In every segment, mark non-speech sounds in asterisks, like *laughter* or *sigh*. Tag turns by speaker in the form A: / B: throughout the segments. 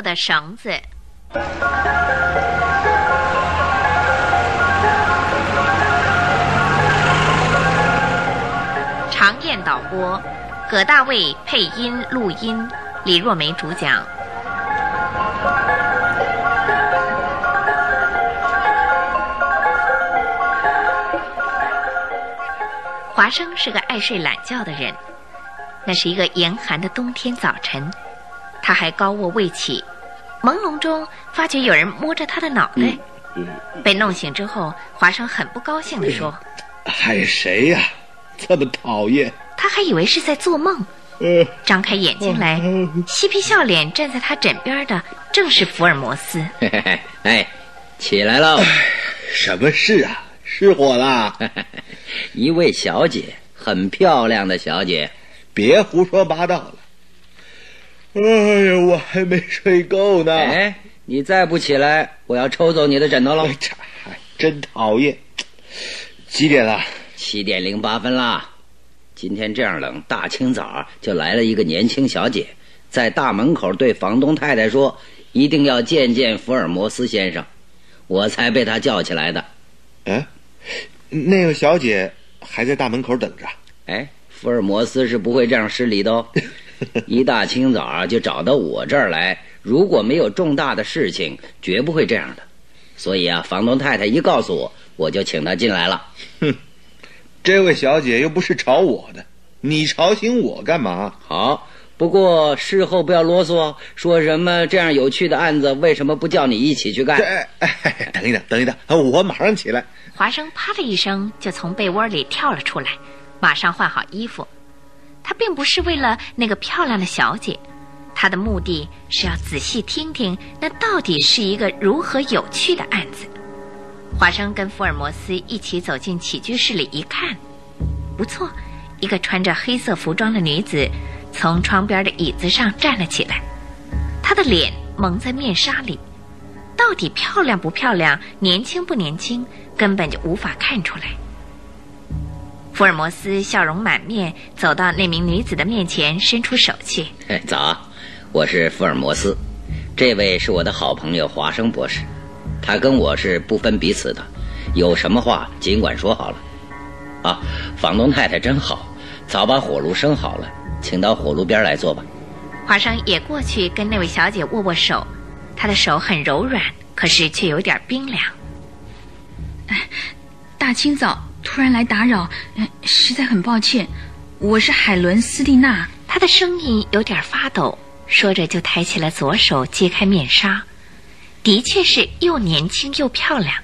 A: 的绳子。长燕导播，葛大卫配音录音，李若梅主讲。华生是个爱睡懒觉的人。那是一个严寒的冬天早晨，他还高卧未起，朦胧中发觉有人摸着他的脑袋。被弄醒之后，华生很不高兴地说：“
B: 还谁呀？这么讨厌！”
A: 他还以为是在做梦，张开眼睛来，嬉皮笑脸站在他枕边的正是福尔摩斯。*laughs*
C: 哎，起来喽！
B: 什么事啊？失火了？*laughs*
C: 一位小姐，很漂亮的小姐。
B: 别胡说八道了！哎呀，我还没睡够呢。
C: 哎，你再不起来，我要抽走你的枕头了。
B: 真讨厌！几点了？
C: 七点零八分啦。今天这样冷，大清早就来了一个年轻小姐，在大门口对房东太太说：“一定要见见福尔摩斯先生。”我才被他叫起来的。
B: 哎，那个小姐还在大门口等着。
C: 哎。福尔摩斯是不会这样失礼的哦，*laughs* *laughs* 一大清早就找到我这儿来，如果没有重大的事情，绝不会这样的。所以啊，房东太太一告诉我，我就请她进来了。*laughs*
B: 哼，这位小姐又不是吵我的，你吵醒我干嘛？
C: 好，不过事后不要啰嗦，说什么这样有趣的案子为什么不叫你一起去干？
B: 哎，等一等，等一等，我马上起来。
A: 华生啪的一声就从被窝里跳了出来。马上换好衣服，他并不是为了那个漂亮的小姐，他的目的是要仔细听听那到底是一个如何有趣的案子。华生跟福尔摩斯一起走进起居室里一看，不错，一个穿着黑色服装的女子从窗边的椅子上站了起来，她的脸蒙在面纱里，到底漂亮不漂亮、年轻不年轻，根本就无法看出来。福尔摩斯笑容满面，走到那名女子的面前，伸出手去。
C: 早，我是福尔摩斯，这位是我的好朋友华生博士，他跟我是不分彼此的，有什么话尽管说好了。啊，房东太太真好，早把火炉生好了，请到火炉边来坐吧。
A: 华生也过去跟那位小姐握握手，她的手很柔软，可是却有点冰凉。
D: 哎，大清早。突然来打扰，实在很抱歉。我是海伦斯蒂娜，
A: 她的声音有点发抖，说着就抬起了左手揭开面纱，的确是又年轻又漂亮。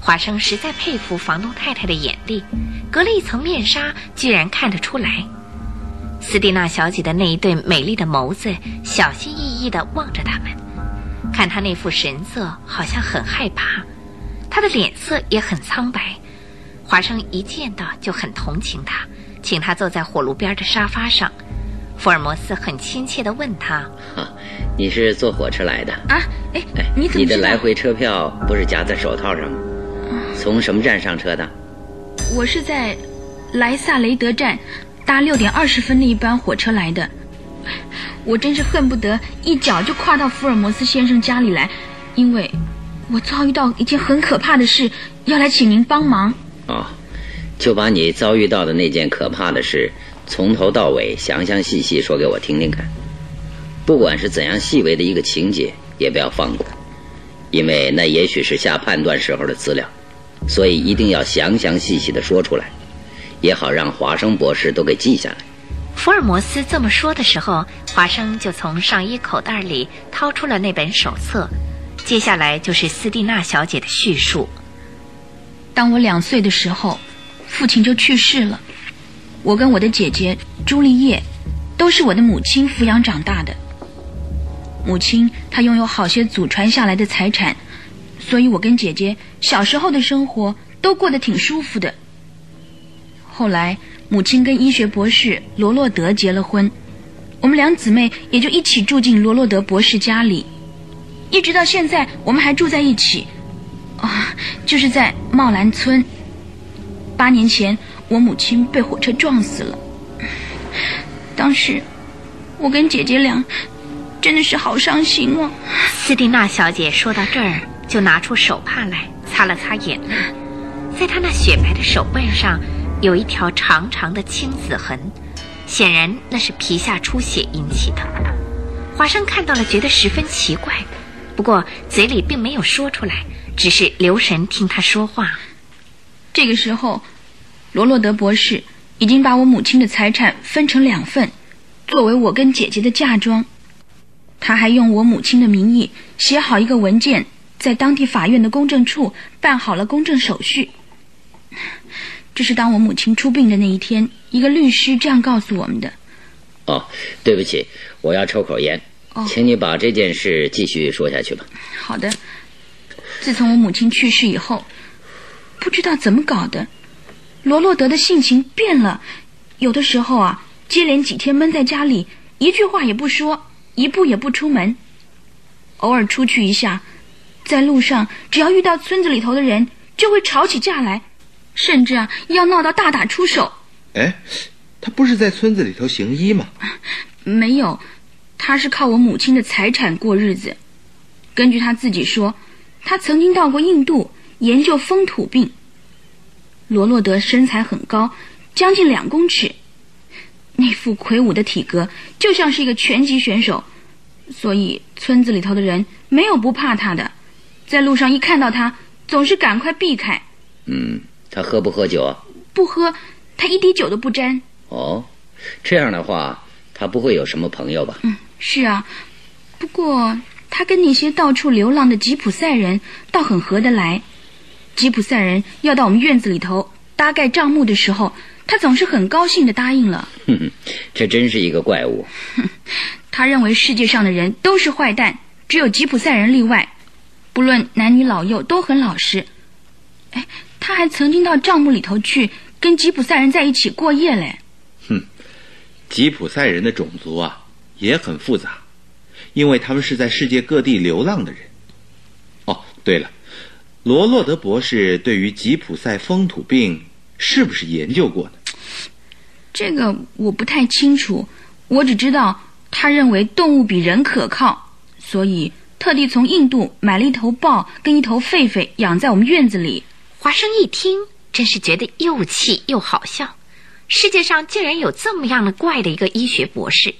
A: 华生实在佩服房东太太的眼力，隔了一层面纱，居然看得出来。斯蒂娜小姐的那一对美丽的眸子，小心翼翼地望着他们，看她那副神色，好像很害怕，她的脸色也很苍白。华生一见到就很同情他，请他坐在火炉边的沙发上。福尔摩斯很亲切地问他：“
C: 你是坐火车来的
D: 啊？哎，你怎么
C: 你的来回车票不是夹在手套上吗？从什么站上车的？
D: 我是在莱萨雷德站搭六点二十分那一班火车来的。我真是恨不得一脚就跨到福尔摩斯先生家里来，因为我遭遇到一件很可怕的事，要来请您帮忙。”
C: 哦，就把你遭遇到的那件可怕的事，从头到尾详详细细说给我听听看。不管是怎样细微的一个情节，也不要放过，因为那也许是下判断时候的资料，所以一定要详详细细的说出来，也好让华生博士都给记下来。
A: 福尔摩斯这么说的时候，华生就从上衣口袋里掏出了那本手册，接下来就是斯蒂娜小姐的叙述。
D: 当我两岁的时候，父亲就去世了。我跟我的姐姐朱丽叶，都是我的母亲抚养长大的。母亲她拥有好些祖传下来的财产，所以我跟姐姐小时候的生活都过得挺舒服的。后来母亲跟医学博士罗洛德结了婚，我们两姊妹也就一起住进罗洛德博士家里，一直到现在我们还住在一起。啊，就是在茂兰村。八年前，我母亲被火车撞死了。当时，我跟姐姐俩真的是好伤心哦。
A: 斯蒂娜小姐说到这儿，就拿出手帕来擦了擦眼泪，在她那雪白的手腕上有一条长长的青紫痕，显然那是皮下出血引起的。华生看到了，觉得十分奇怪，不过嘴里并没有说出来，只是留神听他说话。
D: 这个时候，罗洛德博士已经把我母亲的财产分成两份，作为我跟姐姐的嫁妆。他还用我母亲的名义写好一个文件，在当地法院的公证处办好了公证手续。这是当我母亲出殡的那一天，一个律师这样告诉我们的。
C: 哦，对不起，我要抽口烟，请你把这件事继续说下去吧。
D: 好的。自从我母亲去世以后，不知道怎么搞的，罗洛德的性情变了，有的时候啊，接连几天闷在家里，一句话也不说。一步也不出门，偶尔出去一下，在路上只要遇到村子里头的人，就会吵起架来，甚至啊要闹到大打出手。
B: 哎，他不是在村子里头行医吗？*laughs*
D: 没有，他是靠我母亲的财产过日子。根据他自己说，他曾经到过印度研究风土病。罗洛德身材很高，将近两公尺。那副魁梧的体格就像是一个拳击选手，所以村子里头的人没有不怕他的，在路上一看到他，总是赶快避开。
C: 嗯，他喝不喝酒啊？
D: 不喝，他一滴酒都不沾。
C: 哦，这样的话，他不会有什么朋友吧？
D: 嗯，是啊，不过他跟那些到处流浪的吉普赛人倒很合得来。吉普赛人要到我们院子里头搭盖帐幕的时候。他总是很高兴的答应了。
C: 哼哼，这真是一个怪物。*laughs*
D: 他认为世界上的人都是坏蛋，只有吉普赛人例外，不论男女老幼都很老实。哎，他还曾经到帐幕里头去跟吉普赛人在一起过夜嘞。
B: 哼，吉普赛人的种族啊也很复杂，因为他们是在世界各地流浪的人。哦，对了，罗洛德博士对于吉普赛风土病是不是研究过呢？
D: 这个我不太清楚，我只知道他认为动物比人可靠，所以特地从印度买了一头豹跟一头狒狒养在我们院子里。
A: 华生一听，真是觉得又气又好笑。世界上竟然有这么样的怪的一个医学博士，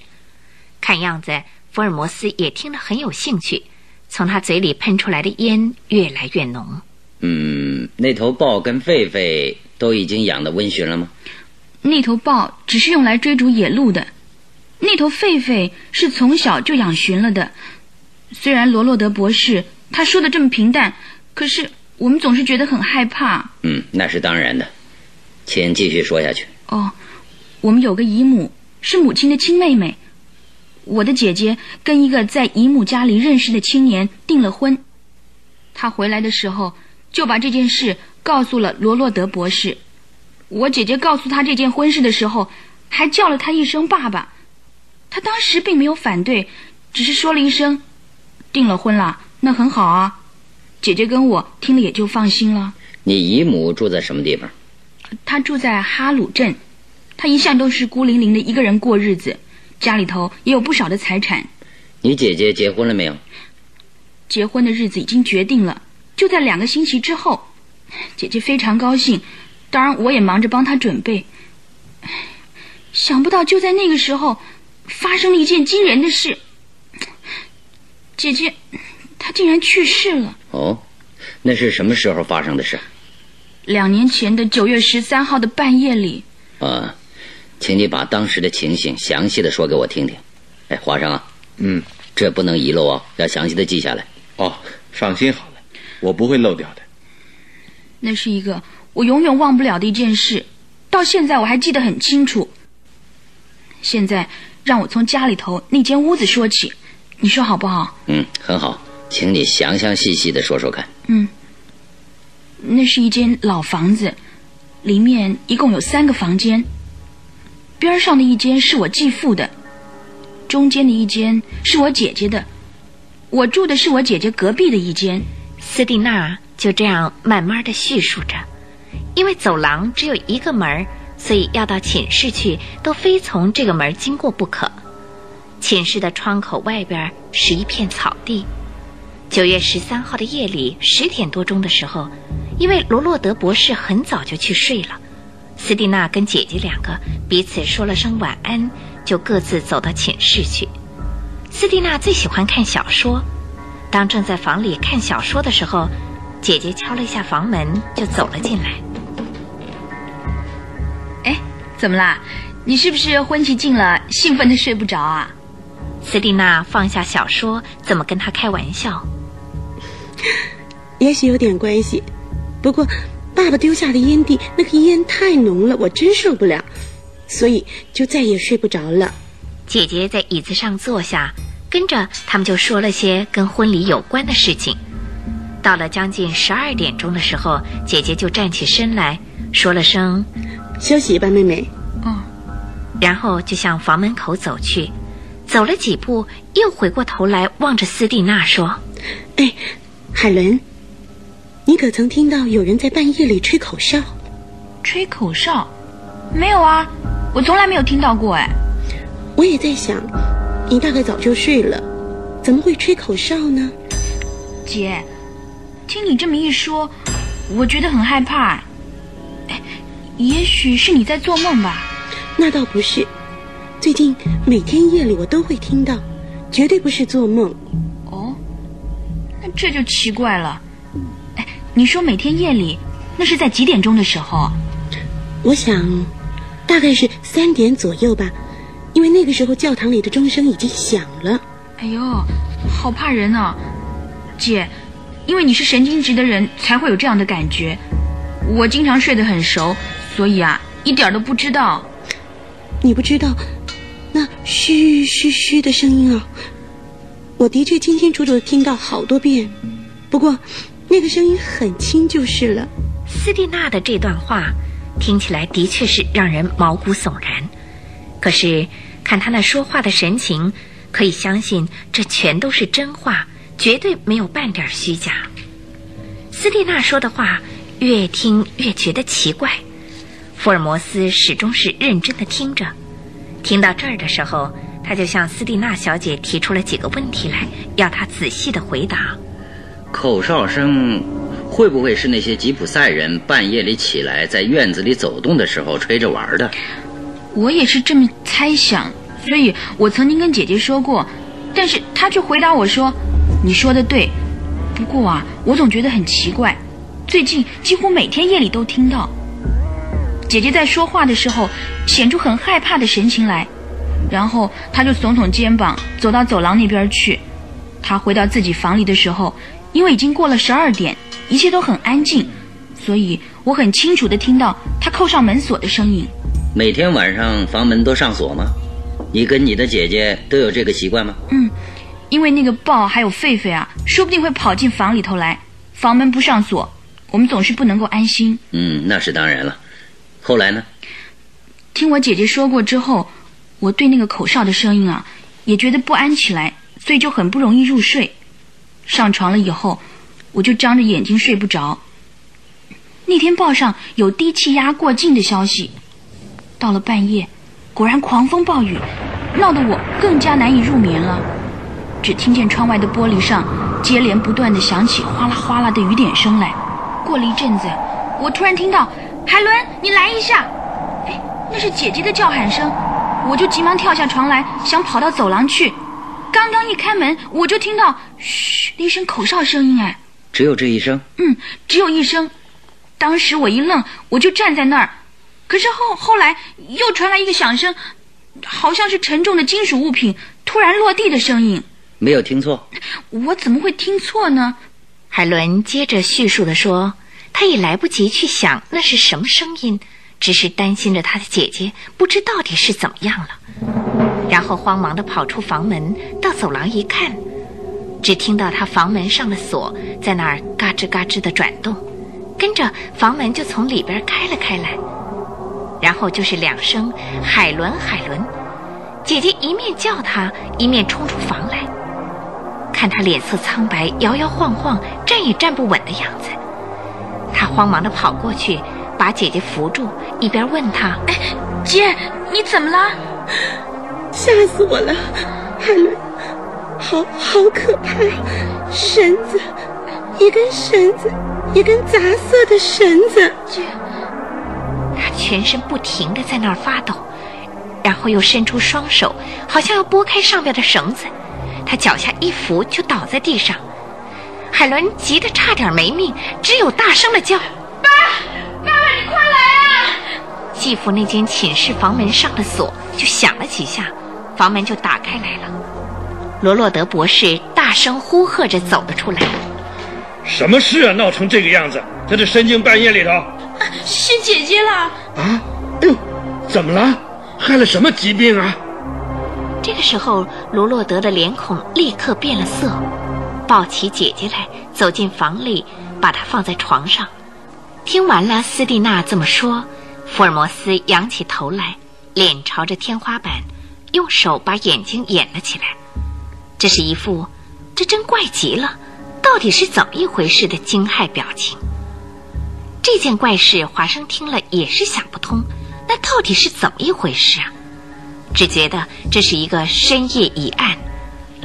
A: 看样子福尔摩斯也听得很有兴趣，从他嘴里喷出来的烟越来越浓。
C: 嗯，那头豹跟狒狒都已经养的温驯了吗？
D: 那头豹只是用来追逐野鹿的，那头狒狒是从小就养驯了的。虽然罗洛德博士他说的这么平淡，可是我们总是觉得很害怕。
C: 嗯，那是当然的，请继续说下去。
D: 哦，我们有个姨母是母亲的亲妹妹，我的姐姐跟一个在姨母家里认识的青年订了婚。她回来的时候就把这件事告诉了罗洛德博士。我姐姐告诉他这件婚事的时候，还叫了他一声爸爸。他当时并没有反对，只是说了一声：“订了婚了，那很好啊。”姐姐跟我听了也就放心了。
C: 你姨母住在什么地方？
D: 她住在哈鲁镇，她一向都是孤零零的一个人过日子，家里头也有不少的财产。
C: 你姐姐结婚了没有？
D: 结婚的日子已经决定了，就在两个星期之后。姐姐非常高兴。当然，我也忙着帮她准备。想不到就在那个时候，发生了一件惊人的事。姐姐，她竟然去世了。
C: 哦，那是什么时候发生的事？
D: 两年前的九月十三号的半夜里。
C: 啊，请你把当时的情形详细的说给我听听。哎，华生啊，
B: 嗯，
C: 这不能遗漏啊，要详细的记下来。
B: 哦，放心好了，我不会漏掉的。
D: 那是一个。我永远忘不了的一件事，到现在我还记得很清楚。现在让我从家里头那间屋子说起，你说好不好？
C: 嗯，很好，请你详详细细的说说看。
D: 嗯，那是一间老房子，里面一共有三个房间，边上的一间是我继父的，中间的一间是我姐姐的，我住的是我姐姐隔壁的一间。
A: 斯蒂娜就这样慢慢的叙述着。因为走廊只有一个门所以要到寝室去，都非从这个门经过不可。寝室的窗口外边是一片草地。九月十三号的夜里十点多钟的时候，因为罗洛德博士很早就去睡了，斯蒂娜跟姐姐两个彼此说了声晚安，就各自走到寝室去。斯蒂娜最喜欢看小说，当正在房里看小说的时候，姐姐敲了一下房门，就走了进来。
D: 哎，怎么啦？你是不是婚期近了，兴奋的睡不着啊？
A: 斯蒂娜放下小说，怎么跟他开玩笑？*laughs*
E: 也许有点关系，不过爸爸丢下的烟蒂，那个烟太浓了，我真受不了，所以就再也睡不着了。
A: 姐姐在椅子上坐下，跟着他们就说了些跟婚礼有关的事情。到了将近十二点钟的时候，姐姐就站起身来说了声：“
E: 休息吧，妹妹。”
D: 嗯，
A: 然后就向房门口走去，走了几步，又回过头来望着斯蒂娜说：“
E: 哎。”海伦，你可曾听到有人在半夜里吹口哨？
D: 吹口哨？没有啊，我从来没有听到过。哎，
E: 我也在想，你大概早就睡了，怎么会吹口哨呢？
D: 姐，听你这么一说，我觉得很害怕。哎，也许是你在做梦吧？
E: 那倒不是，最近每天夜里我都会听到，绝对不是做梦。
D: 哦，那这就奇怪了，哎，你说每天夜里，那是在几点钟的时候？
E: 我想，大概是三点左右吧，因为那个时候教堂里的钟声已经响了。
D: 哎呦，好怕人啊，姐，因为你是神经质的人，才会有这样的感觉。我经常睡得很熟，所以啊，一点都不知道。
E: 你不知道，那嘘嘘嘘的声音啊。我的确清清楚楚的听到好多遍，不过那个声音很轻就是了。
A: 斯蒂娜的这段话听起来的确是让人毛骨悚然，可是看他那说话的神情，可以相信这全都是真话，绝对没有半点虚假。斯蒂娜说的话越听越觉得奇怪，福尔摩斯始终是认真的听着，听到这儿的时候。他就向斯蒂娜小姐提出了几个问题来，要她仔细的回答。
C: 口哨声会不会是那些吉普赛人半夜里起来在院子里走动的时候吹着玩的？
D: 我也是这么猜想，所以我曾经跟姐姐说过，但是她却回答我说：“你说的对，不过啊，我总觉得很奇怪，最近几乎每天夜里都听到。”姐姐在说话的时候显出很害怕的神情来。然后她就耸耸肩膀，走到走廊那边去。她回到自己房里的时候，因为已经过了十二点，一切都很安静，所以我很清楚地听到他扣上门锁的声音。
C: 每天晚上房门都上锁吗？你跟你的姐姐都有这个习惯吗？
D: 嗯，因为那个豹还有狒狒啊，说不定会跑进房里头来。房门不上锁，我们总是不能够安心。
C: 嗯，那是当然了。后来呢？
D: 听我姐姐说过之后。我对那个口哨的声音啊，也觉得不安起来，所以就很不容易入睡。上床了以后，我就张着眼睛睡不着。那天报上有低气压过境的消息，到了半夜，果然狂风暴雨，闹得我更加难以入眠了。只听见窗外的玻璃上接连不断的响起哗啦哗啦的雨点声来。过了一阵子，我突然听到：“海伦，你来一下！”哎，那是姐姐的叫喊声。我就急忙跳下床来，想跑到走廊去。刚刚一开门，我就听到“嘘”的一声口哨声音。哎，
C: 只有这一声？
D: 嗯，只有一声。当时我一愣，我就站在那儿。可是后后来又传来一个响声，好像是沉重的金属物品突然落地的声音。
C: 没有听错？
D: 我怎么会听错呢？
A: 海伦接着叙述的说：“他也来不及去想那是什么声音。”只是担心着他的姐姐不知到底是怎么样了，然后慌忙的跑出房门，到走廊一看，只听到他房门上的锁在那儿嘎吱嘎吱地转动，跟着房门就从里边开了开来，然后就是两声“海伦，海伦”，姐姐一面叫他，一面冲出房来，看他脸色苍白，摇摇晃晃，站也站不稳的样子，他慌忙地跑过去。把姐姐扶住，一边问他：“
D: 哎，姐，你怎么了？
E: 吓死我了！海伦，好好可怕！绳子，一根绳子，一根杂色的绳子。
A: 这，他全身不停的在那儿发抖，然后又伸出双手，好像要拨开上边的绳子。他脚下一扶，就倒在地上。海伦急得差点没命，只有大声的叫：“
D: 爸，爸爸，你快来啊！”
A: 继父那间寝室房门上的锁就响了几下，房门就打开来了。罗洛德博士大声呼喝着走了出来：“
F: 什么事啊？闹成这个样子，在这深更半夜里头！
D: 啊是姐姐了！
F: 啊，哎呦，怎么了？害了什么疾病啊？”
A: 这个时候，罗洛德的脸孔立刻变了色。抱起姐姐来，走进房里，把她放在床上。听完了斯蒂娜这么说，福尔摩斯仰起头来，脸朝着天花板，用手把眼睛掩了起来。这是一副“这真怪极了，到底是怎么一回事”的惊骇表情。这件怪事，华生听了也是想不通，那到底是怎么一回事啊？只觉得这是一个深夜疑案。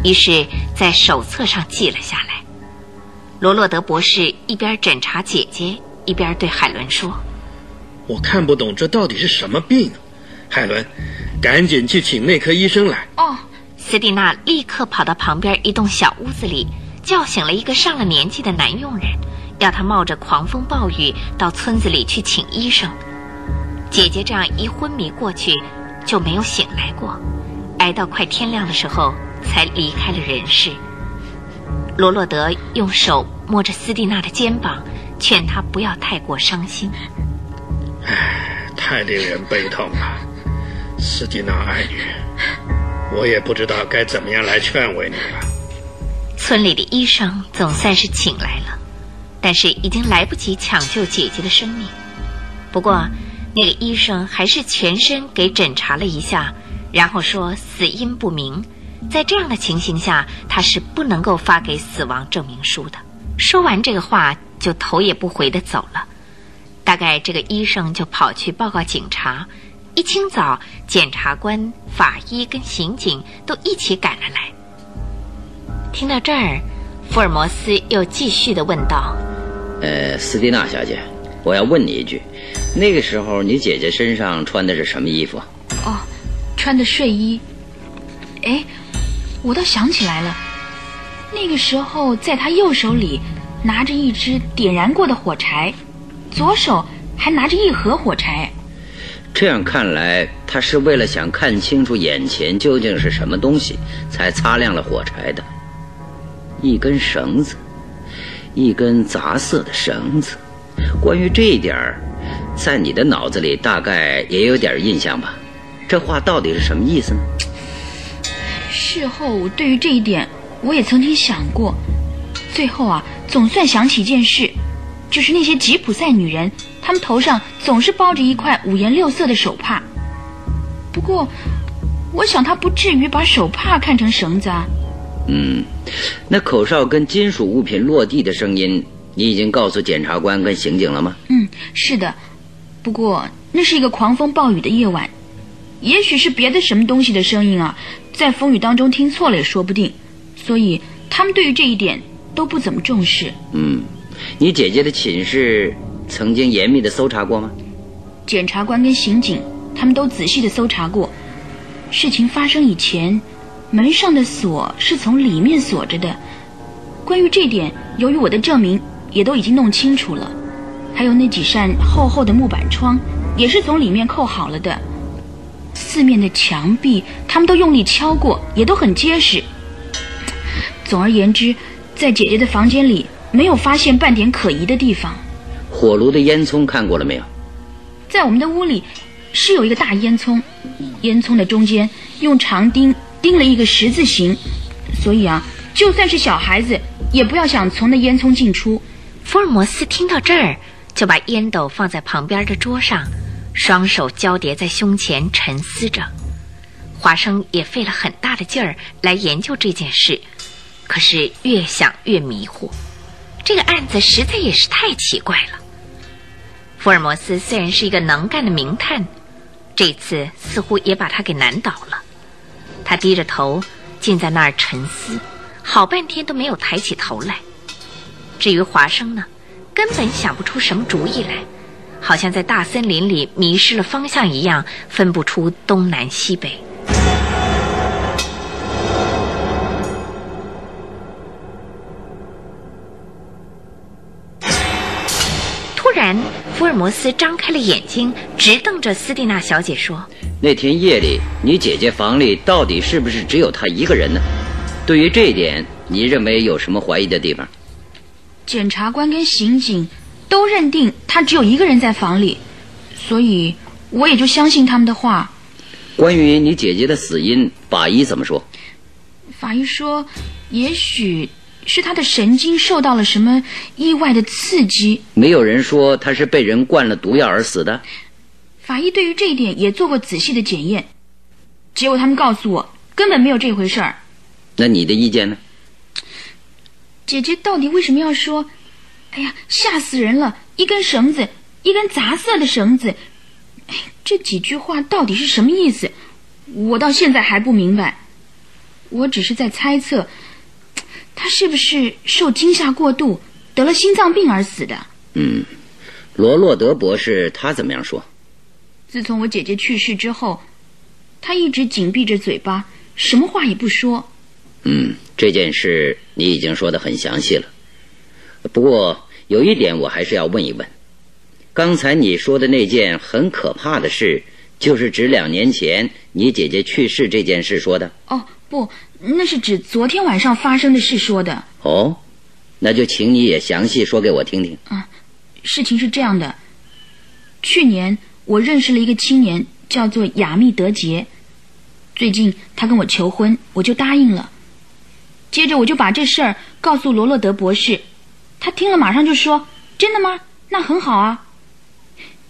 A: 于是，在手册上记了下来。罗洛德博士一边诊查姐姐，一边对海伦说：“
F: 我看不懂这到底是什么病。”海伦，赶紧去请内科医生来。
D: 哦，
A: 斯蒂娜立刻跑到旁边一栋小屋子里，叫醒了一个上了年纪的男佣人，要他冒着狂风暴雨到村子里去请医生。姐姐这样一昏迷过去，就没有醒来过，挨到快天亮的时候。才离开了人世。罗洛德用手摸着斯蒂娜的肩膀，劝她不要太过伤心。
F: 唉，太令人悲痛了，斯蒂娜爱女，我也不知道该怎么样来劝慰你了。
A: 村里的医生总算是请来了，但是已经来不及抢救姐姐的生命。不过，那个医生还是全身给诊查了一下，然后说死因不明。在这样的情形下，他是不能够发给死亡证明书的。说完这个话，就头也不回的走了。大概这个医生就跑去报告警察。一清早，检察官、法医跟刑警都一起赶了来。听到这儿，福尔摩斯又继续的问道：“
C: 呃，斯蒂娜小姐，我要问你一句，那个时候你姐姐身上穿的是什么衣服？”“
D: 哦，穿的睡衣。”“哎。”我倒想起来了，那个时候在她右手里拿着一支点燃过的火柴，左手还拿着一盒火柴。
C: 这样看来，他是为了想看清楚眼前究竟是什么东西，才擦亮了火柴的。一根绳子，一根杂色的绳子。关于这一点，在你的脑子里大概也有点印象吧？这话到底是什么意思呢？
D: 事后对于这一点，我也曾经想过。最后啊，总算想起一件事，就是那些吉普赛女人，她们头上总是包着一块五颜六色的手帕。不过，我想他不至于把手帕看成绳子啊。
C: 嗯，那口哨跟金属物品落地的声音，你已经告诉检察官跟刑警了吗？
D: 嗯，是的。不过那是一个狂风暴雨的夜晚，也许是别的什么东西的声音啊。在风雨当中听错了也说不定，所以他们对于这一点都不怎么重视。
C: 嗯，你姐姐的寝室曾经严密的搜查过吗？
D: 检察官跟刑警他们都仔细的搜查过。事情发生以前，门上的锁是从里面锁着的。关于这点，由于我的证明也都已经弄清楚了，还有那几扇厚厚的木板窗也是从里面扣好了的。四面的墙壁，他们都用力敲过，也都很结实。总而言之，在姐姐的房间里没有发现半点可疑的地方。
C: 火炉的烟囱看过了没有？
D: 在我们的屋里是有一个大烟囱，烟囱的中间用长钉钉了一个十字形，所以啊，就算是小孩子也不要想从那烟囱进出。
A: 福尔摩斯听到这儿，就把烟斗放在旁边的桌上。双手交叠在胸前，沉思着。华生也费了很大的劲儿来研究这件事，可是越想越迷糊。这个案子实在也是太奇怪了。福尔摩斯虽然是一个能干的名探，这次似乎也把他给难倒了。他低着头，竟在那儿沉思，好半天都没有抬起头来。至于华生呢，根本想不出什么主意来，好像在大森林里迷失了方向一样，分不出东南西北。突然，福尔摩斯张开了眼睛，直瞪着斯蒂娜小姐说：“
C: 那天夜里，你姐姐房里到底是不是只有她一个人呢？对于这一点，你认为有什么怀疑的地方？”
D: 检察官跟刑警都认定她只有一个人在房里，所以我也就相信他们的话。
C: 关于你姐姐的死因，法医怎么说？
D: 法医说，也许是他的神经受到了什么意外的刺激。
C: 没有人说他是被人灌了毒药而死的。
D: 法医对于这一点也做过仔细的检验，结果他们告诉我根本没有这回事儿。
C: 那你的意见呢？
D: 姐姐到底为什么要说？哎呀，吓死人了！一根绳子，一根杂色的绳子。哎，这几句话到底是什么意思？我到现在还不明白。我只是在猜测，他是不是受惊吓过度，得了心脏病而死的？
C: 嗯，罗洛德博士他怎么样说？
D: 自从我姐姐去世之后，他一直紧闭着嘴巴，什么话也不说。
C: 嗯，这件事你已经说的很详细了。不过有一点我还是要问一问：刚才你说的那件很可怕的事，就是指两年前你姐姐去世这件事说的？
D: 哦，不，那是指昨天晚上发生的事说的。
C: 哦，那就请你也详细说给我听听。
D: 啊，事情是这样的：去年我认识了一个青年，叫做亚密德杰。最近他跟我求婚，我就答应了。接着我就把这事儿告诉罗洛德博士，他听了马上就说：“真的吗？那很好啊。”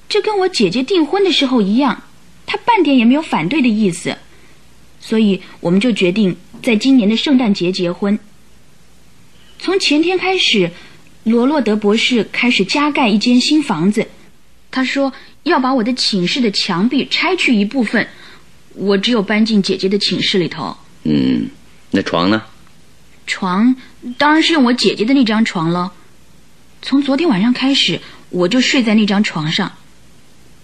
D: 这跟我姐姐订婚的时候一样，他半点也没有反对的意思，所以我们就决定在今年的圣诞节结婚。从前天开始，罗洛德博士开始加盖一间新房子，他说要把我的寝室的墙壁拆去一部分，我只有搬进姐姐的寝室里头。
C: 嗯，那床呢？
D: 床当然是用我姐姐的那张床了。从昨天晚上开始，我就睡在那张床上。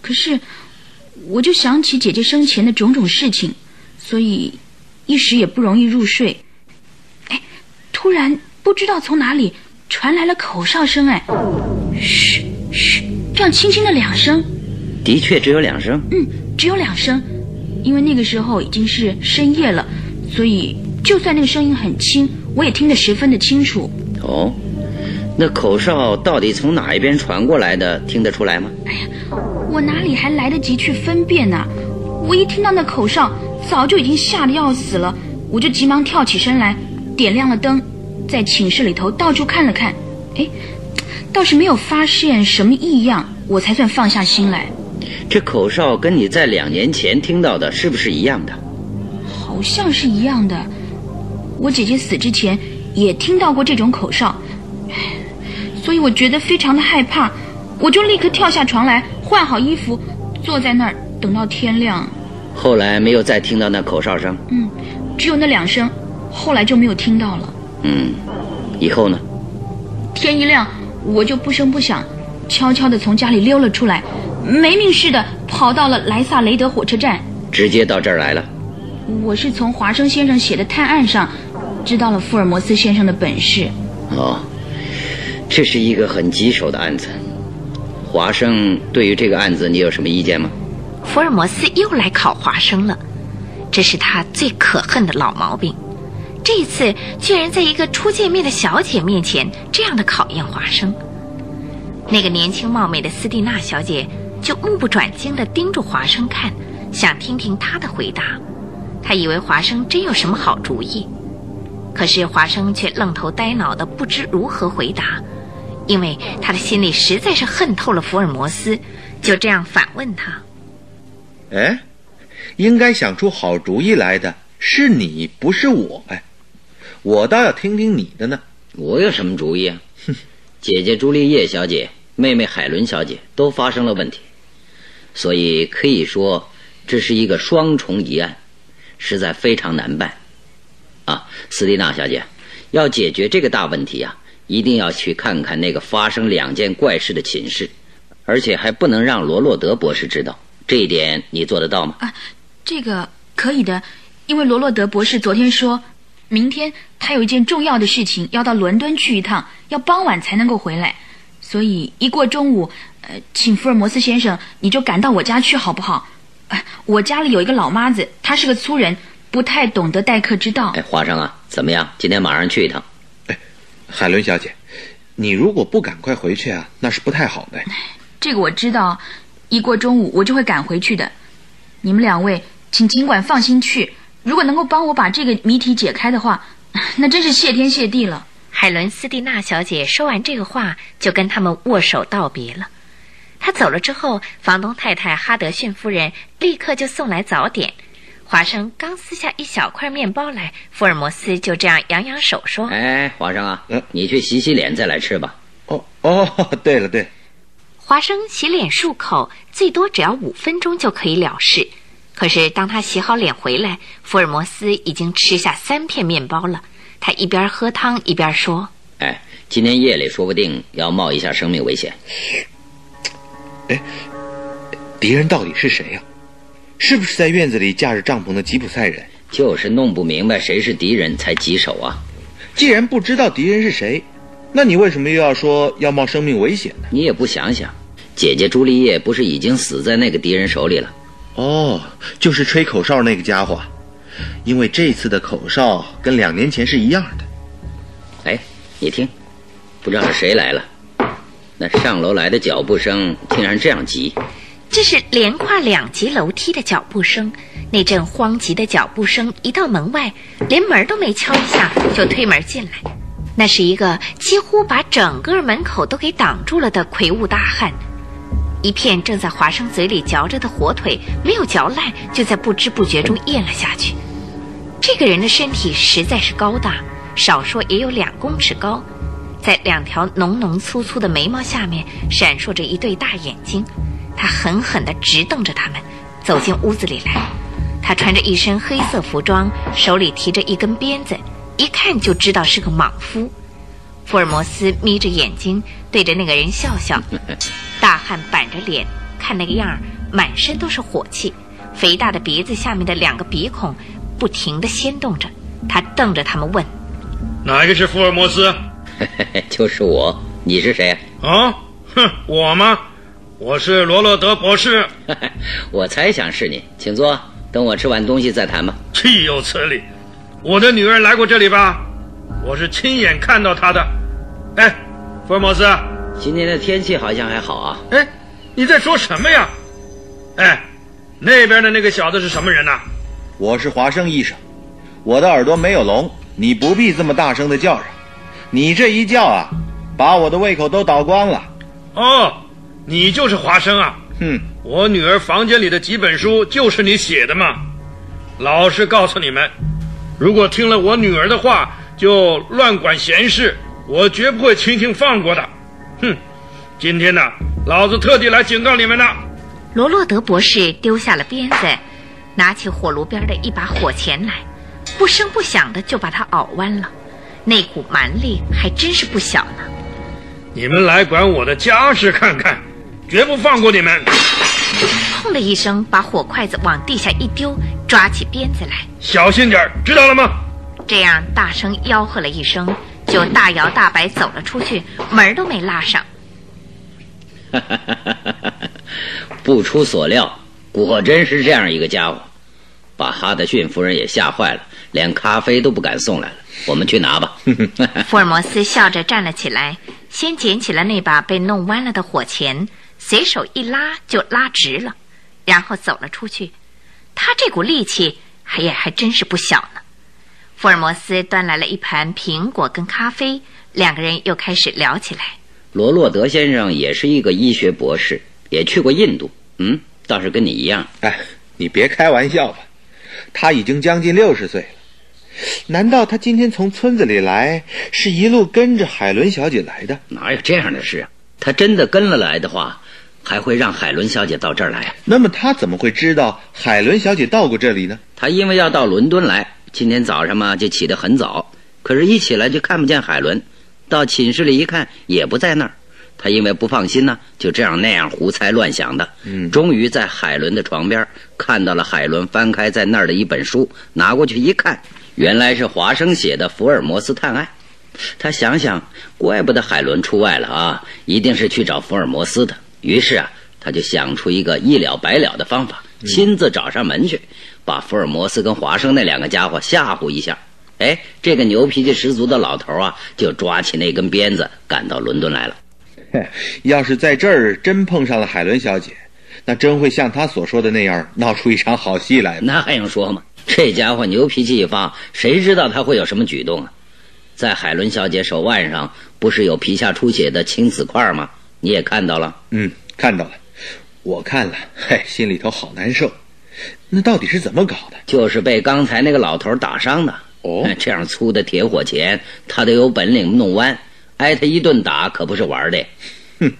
D: 可是，我就想起姐姐生前的种种事情，所以一时也不容易入睡。哎，突然不知道从哪里传来了口哨声，哎，嘘嘘，这样轻轻的两声。
C: 的确只有两声。
D: 嗯，只有两声，因为那个时候已经是深夜了，所以就算那个声音很轻。我也听得十分的清楚。
C: 哦，那口哨到底从哪一边传过来的？听得出来吗？
D: 哎呀，我哪里还来得及去分辨呢？我一听到那口哨，早就已经吓得要死了。我就急忙跳起身来，点亮了灯，在寝室里头到处看了看。哎，倒是没有发现什么异样，我才算放下心来。
C: 这口哨跟你在两年前听到的是不是一样的？
D: 好像是一样的。我姐姐死之前也听到过这种口哨，所以我觉得非常的害怕，我就立刻跳下床来，换好衣服，坐在那儿等到天亮。
C: 后来没有再听到那口哨声。
D: 嗯，只有那两声，后来就没有听到了。
C: 嗯，以后呢？
D: 天一亮，我就不声不响，悄悄地从家里溜了出来，没命似的跑到了莱萨雷德火车站，
C: 直接到这儿来了。
D: 我是从华生先生写的探案上。知道了福尔摩斯先生的本事。
C: 哦，这是一个很棘手的案子。华生对于这个案子，你有什么意见吗？
A: 福尔摩斯又来考华生了，这是他最可恨的老毛病。这一次居然在一个初见面的小姐面前这样的考验华生。那个年轻貌美的斯蒂娜小姐就目不转睛地盯着华生看，想听听他的回答。她以为华生真有什么好主意。可是华生却愣头呆脑的，不知如何回答，因为他的心里实在是恨透了福尔摩斯，就这样反问他：“
B: 哎，应该想出好主意来的是你，不是我哎，我倒要听听你的呢。
C: 我有什么主意啊？哼，姐姐朱丽叶小姐、妹妹海伦小姐都发生了问题，所以可以说这是一个双重疑案，实在非常难办。”啊，斯蒂娜小姐，要解决这个大问题啊，一定要去看看那个发生两件怪事的寝室，而且还不能让罗洛德博士知道。这一点你做得到吗？
D: 啊，这个可以的，因为罗洛德博士昨天说，明天他有一件重要的事情要到伦敦去一趟，要傍晚才能够回来，所以一过中午，呃，请福尔摩斯先生你就赶到我家去好不好？哎，我家里有一个老妈子，她是个粗人，不太懂得待客之道。
C: 哎，华生啊，怎么样？今天马上去一趟。
B: 哎，海伦小姐，你如果不赶快回去啊，那是不太好的。
D: 这个我知道。一过中午，我就会赶回去的。你们两位，请尽管放心去。如果能够帮我把这个谜题解开的话，*laughs* 那真是谢天谢地了。
A: 海伦斯蒂娜小姐说完这个话，就跟他们握手道别了。她走了之后，房东太太哈德逊夫人立刻就送来早点。华生刚撕下一小块面包来，福尔摩斯就这样扬扬手说：“
C: 哎，华生啊，你去洗洗脸再来吃吧。”
B: 哦哦，对了对。
A: 华生洗脸漱口，最多只要五分钟就可以了事。可是当他洗好脸回来，福尔摩斯已经吃下三片面包了。他一边喝汤一边说：“
C: 哎，今天夜里说不定要冒一下生命危险。”
B: 哎，敌人到底是谁呀？是不是在院子里架着帐篷的吉普赛人？
C: 就是弄不明白谁是敌人才棘手啊！
B: 既然不知道敌人是谁，那你为什么又要说要冒生命危险呢？
C: 你也不想想。姐姐朱丽叶不是已经死在那个敌人手里了？
B: 哦，就是吹口哨那个家伙，因为这次的口哨跟两年前是一样的。
C: 哎，你听，不知道是谁来了？那上楼来的脚步声竟然这样急，
A: 这是连跨两级楼梯的脚步声。那阵慌急的脚步声一到门外，连门都没敲一下就推门进来，那是一个几乎把整个门口都给挡住了的魁梧大汉。一片正在华生嘴里嚼着的火腿没有嚼烂，就在不知不觉中咽了下去。这个人的身体实在是高大，少说也有两公尺高，在两条浓浓粗粗的眉毛下面闪烁着一对大眼睛。他狠狠地直瞪着他们，走进屋子里来。他穿着一身黑色服装，手里提着一根鞭子，一看就知道是个莽夫。福尔摩斯眯着眼睛对着那个人笑笑。*laughs* 大汉板着脸，看那个样儿，满身都是火气，肥大的鼻子下面的两个鼻孔不停地掀动着。他瞪着他们问：“
F: 哪一个是福尔摩斯？”“ *laughs*
C: 就是我。你是谁？”“
F: 啊，哼，我吗？我是罗洛德博士。*laughs* ”“
C: 我猜想是你，请坐，等我吃完东西再谈吧。”“
F: 岂有此理！我的女儿来过这里吧？我是亲眼看到他的。”“哎，福尔摩斯。”
C: 今天的天气好像还好啊！
F: 哎，你在说什么呀？哎，那边的那个小子是什么人呐？
B: 我是华生医生，我的耳朵没有聋，你不必这么大声的叫嚷。你这一叫啊，把我的胃口都倒光了。
F: 哦，你就是华生啊？
B: 哼，
F: 我女儿房间里的几本书就是你写的嘛。老实告诉你们，如果听了我女儿的话就乱管闲事，我绝不会轻轻放过的。哼，今天呢，老子特地来警告你们的。
A: 罗洛德博士丢下了鞭子，拿起火炉边的一把火钳来，不声不响的就把它拗弯了。那股蛮力还真是不小呢。
F: 你们来管我的家事看看，绝不放过你们！
A: 砰的一声，把火筷子往地下一丢，抓起鞭子来，
F: 小心点知道了吗？
A: 这样大声吆喝了一声。就大摇大摆走了出去，门都没拉上。*laughs*
C: 不出所料，果真是这样一个家伙，把哈德逊夫人也吓坏了，连咖啡都不敢送来了。我们去拿吧。*laughs*
A: 福尔摩斯笑着站了起来，先捡起了那把被弄弯了的火钳，随手一拉就拉直了，然后走了出去。他这股力气还也还真是不小呢。福尔摩斯端来了一盘苹果跟咖啡，两个人又开始聊起来。
C: 罗洛德先生也是一个医学博士，也去过印度，嗯，倒是跟你一样。
B: 哎，你别开玩笑吧，他已经将近六十岁了。难道他今天从村子里来，是一路跟着海伦小姐来的？
C: 哪有这样的事啊？他真的跟了来的话，还会让海伦小姐到这儿来？
B: 那么他怎么会知道海伦小姐到过这里呢？
C: 他因为要到伦敦来。今天早上嘛就起得很早，可是，一起来就看不见海伦。到寝室里一看，也不在那儿。他因为不放心呢，就这样那样胡猜乱想的。
B: 嗯，
C: 终于在海伦的床边看到了海伦翻开在那儿的一本书，拿过去一看，原来是华生写的《福尔摩斯探案》。他想想，怪不得海伦出外了啊，一定是去找福尔摩斯的。于是啊，他就想出一个一了百了的方法，亲自找上门去，把福尔摩斯跟华生那两个家伙吓唬一下。哎，这个牛脾气十足的老头啊，就抓起那根鞭子赶到伦敦来了。*laughs*
B: 要是在这儿真碰上了海伦小姐，那真会像他所说的那样闹出一场好戏来。*laughs*
C: 那还用说吗？这家伙牛脾气一发，谁知道他会有什么举动啊？在海伦小姐手腕上不是有皮下出血的青紫块吗？你也看到了？
B: 嗯，看到了。我看了，嘿，心里头好难受。那到底是怎么搞的？
C: 就是被刚才那个老头打伤的。
B: 哦，
C: 这样粗的铁火钳，他都有本领弄弯。挨他一顿打可不是玩的。
B: 哼，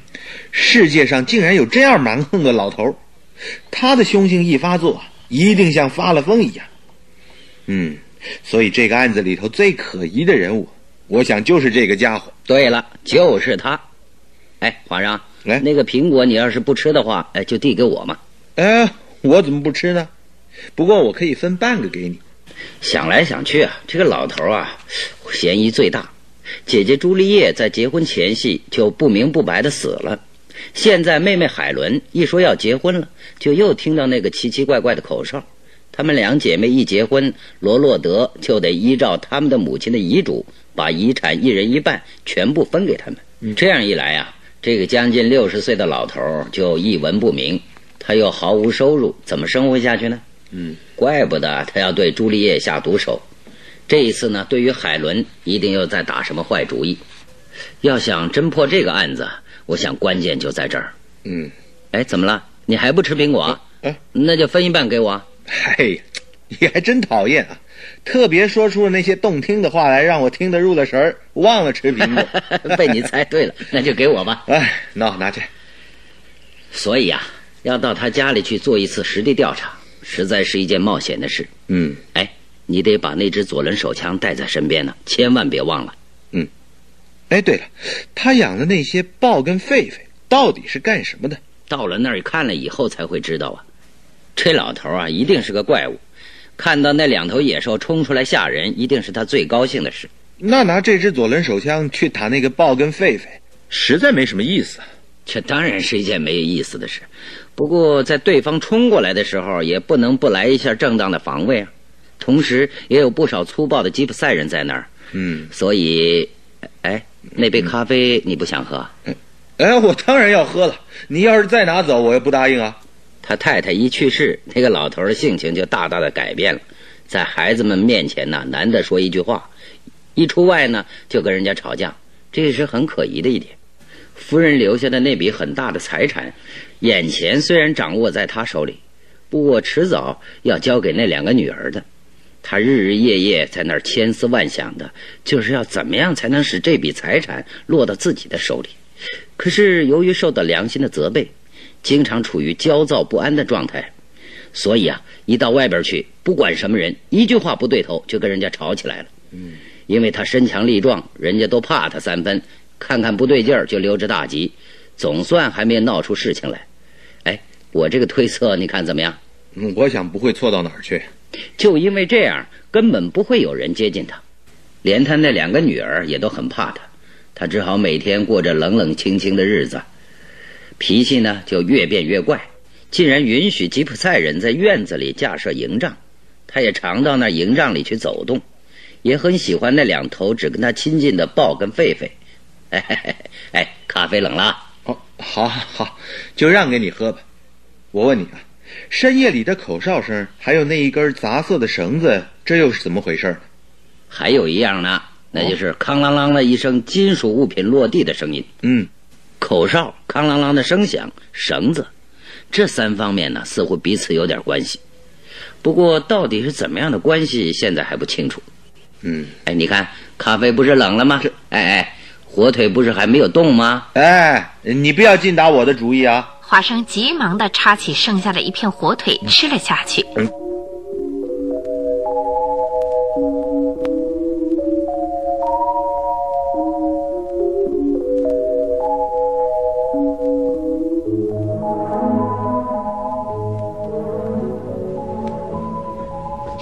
B: 世界上竟然有这样蛮横的老头，他的凶性一发作，一定像发了疯一样。嗯，所以这个案子里头最可疑的人物，我想就是这个家伙。
C: 对了，就是他。哎，皇上，
B: 来
C: 那个苹果，你要是不吃的话，哎，就递给我嘛。
B: 哎，我怎么不吃呢？不过我可以分半个给你。
C: 想来想去啊，这个老头啊，嫌疑最大。姐姐朱丽叶在结婚前夕就不明不白的死了，现在妹妹海伦一说要结婚了，就又听到那个奇奇怪怪的口哨。她们两姐妹一结婚，罗洛德就得依照他们的母亲的遗嘱，把遗产一人一半全部分给他们。这样一来啊，这个将近六十岁的老头就一文不名，他又毫无收入，怎么生活下去呢？
B: 嗯，
C: 怪不得他要对朱丽叶下毒手。这一次呢，对于海伦一定又在打什么坏主意。要想侦破这个案子，我想关键就在这儿。
B: 嗯，
C: 哎，怎么了？你还不吃苹果？
B: 哎，
C: 那就分一半给我。
B: 嘿，你还真讨厌啊！特别说出了那些动听的话来，让我听得入了神儿，忘了吃苹果。*laughs*
C: 被你猜对了，那就给我吧。
B: 哎，那拿去。
C: 所以啊，要到他家里去做一次实地调查，实在是一件冒险的事。
B: 嗯，
C: 哎。你得把那支左轮手枪带在身边呢，千万别忘了。
B: 嗯，哎，对了，他养的那些豹跟狒狒到底是干什么的？
C: 到了那儿看了以后才会知道啊。这老头啊，一定是个怪物。看到那两头野兽冲出来吓人，一定是他最高兴的事。
B: 那拿这支左轮手枪去打那个豹跟狒狒，实在没什么意思。
C: 这当然是一件没有意思的事。不过在对方冲过来的时候，也不能不来一下正当的防卫啊。同时也有不少粗暴的吉普赛人在那儿，
B: 嗯，
C: 所以，哎，那杯咖啡你不想喝？
B: 哎，我当然要喝了。你要是再拿走，我也不答应啊。
C: 他太太一去世，那个老头的性情就大大的改变了，在孩子们面前呢，难得说一句话，一出外呢就跟人家吵架，这是很可疑的一点。夫人留下的那笔很大的财产，眼前虽然掌握在他手里，不过迟早要交给那两个女儿的。他日日夜夜在那儿千思万想的，就是要怎么样才能使这笔财产落到自己的手里。可是由于受到良心的责备，经常处于焦躁不安的状态，所以啊，一到外边去，不管什么人，一句话不对头就跟人家吵起来了。
B: 嗯，
C: 因为他身强力壮，人家都怕他三分，看看不对劲儿就溜之大吉，总算还没闹出事情来。哎，我这个推测你看怎么样？
B: 嗯，我想不会错到哪儿去。
C: 就因为这样，根本不会有人接近他，连他那两个女儿也都很怕他，他只好每天过着冷冷清清的日子，脾气呢就越变越怪，竟然允许吉普赛人在院子里架设营帐，他也常到那营帐里去走动，也很喜欢那两头只跟他亲近的豹跟狒狒。哎 *laughs* 哎，咖啡冷了？
B: 哦，好，好，就让给你喝吧。我问你啊。深夜里的口哨声，还有那一根杂色的绳子，这又是怎么回事？
C: 还有一样呢，那就是哐啷啷的一声金属物品落地的声音。
B: 嗯，
C: 口哨哐啷啷的声响，绳子，这三方面呢，似乎彼此有点关系。不过到底是怎么样的关系，现在还不清楚。
B: 嗯，
C: 哎，你看，咖啡不是冷了吗？哎哎，火腿不是还没有动吗？
B: 哎你不要尽打我的主意啊。
A: 华生急忙的插起剩下的一片火腿吃了下去。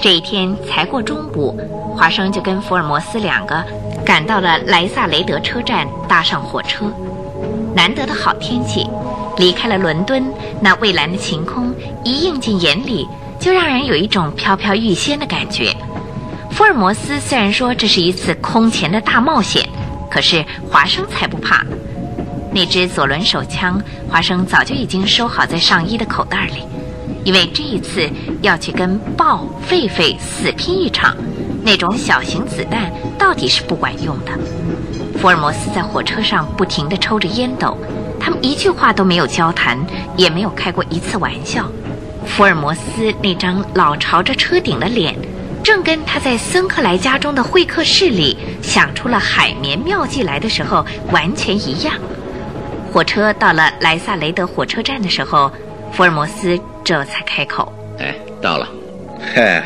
A: 这一天才过中午华生就跟福尔摩斯两个赶到了莱萨雷德车站，搭上火车。难得的好天气，离开了伦敦，那蔚蓝的晴空一映进眼里，就让人有一种飘飘欲仙的感觉。福尔摩斯虽然说这是一次空前的大冒险，可是华生才不怕。那支左轮手枪，华生早就已经收好在上衣的口袋里。因为这一次要去跟豹、狒狒死拼一场，那种小型子弹到底是不管用的。福尔摩斯在火车上不停地抽着烟斗，他们一句话都没有交谈，也没有开过一次玩笑。福尔摩斯那张老朝着车顶的脸，正跟他在森克莱家中的会客室里想出了海绵妙计来的时候完全一样。火车到了莱萨雷德火车站的时候，福尔摩斯。这才开口，
C: 哎，到了。*laughs*
B: 嘿，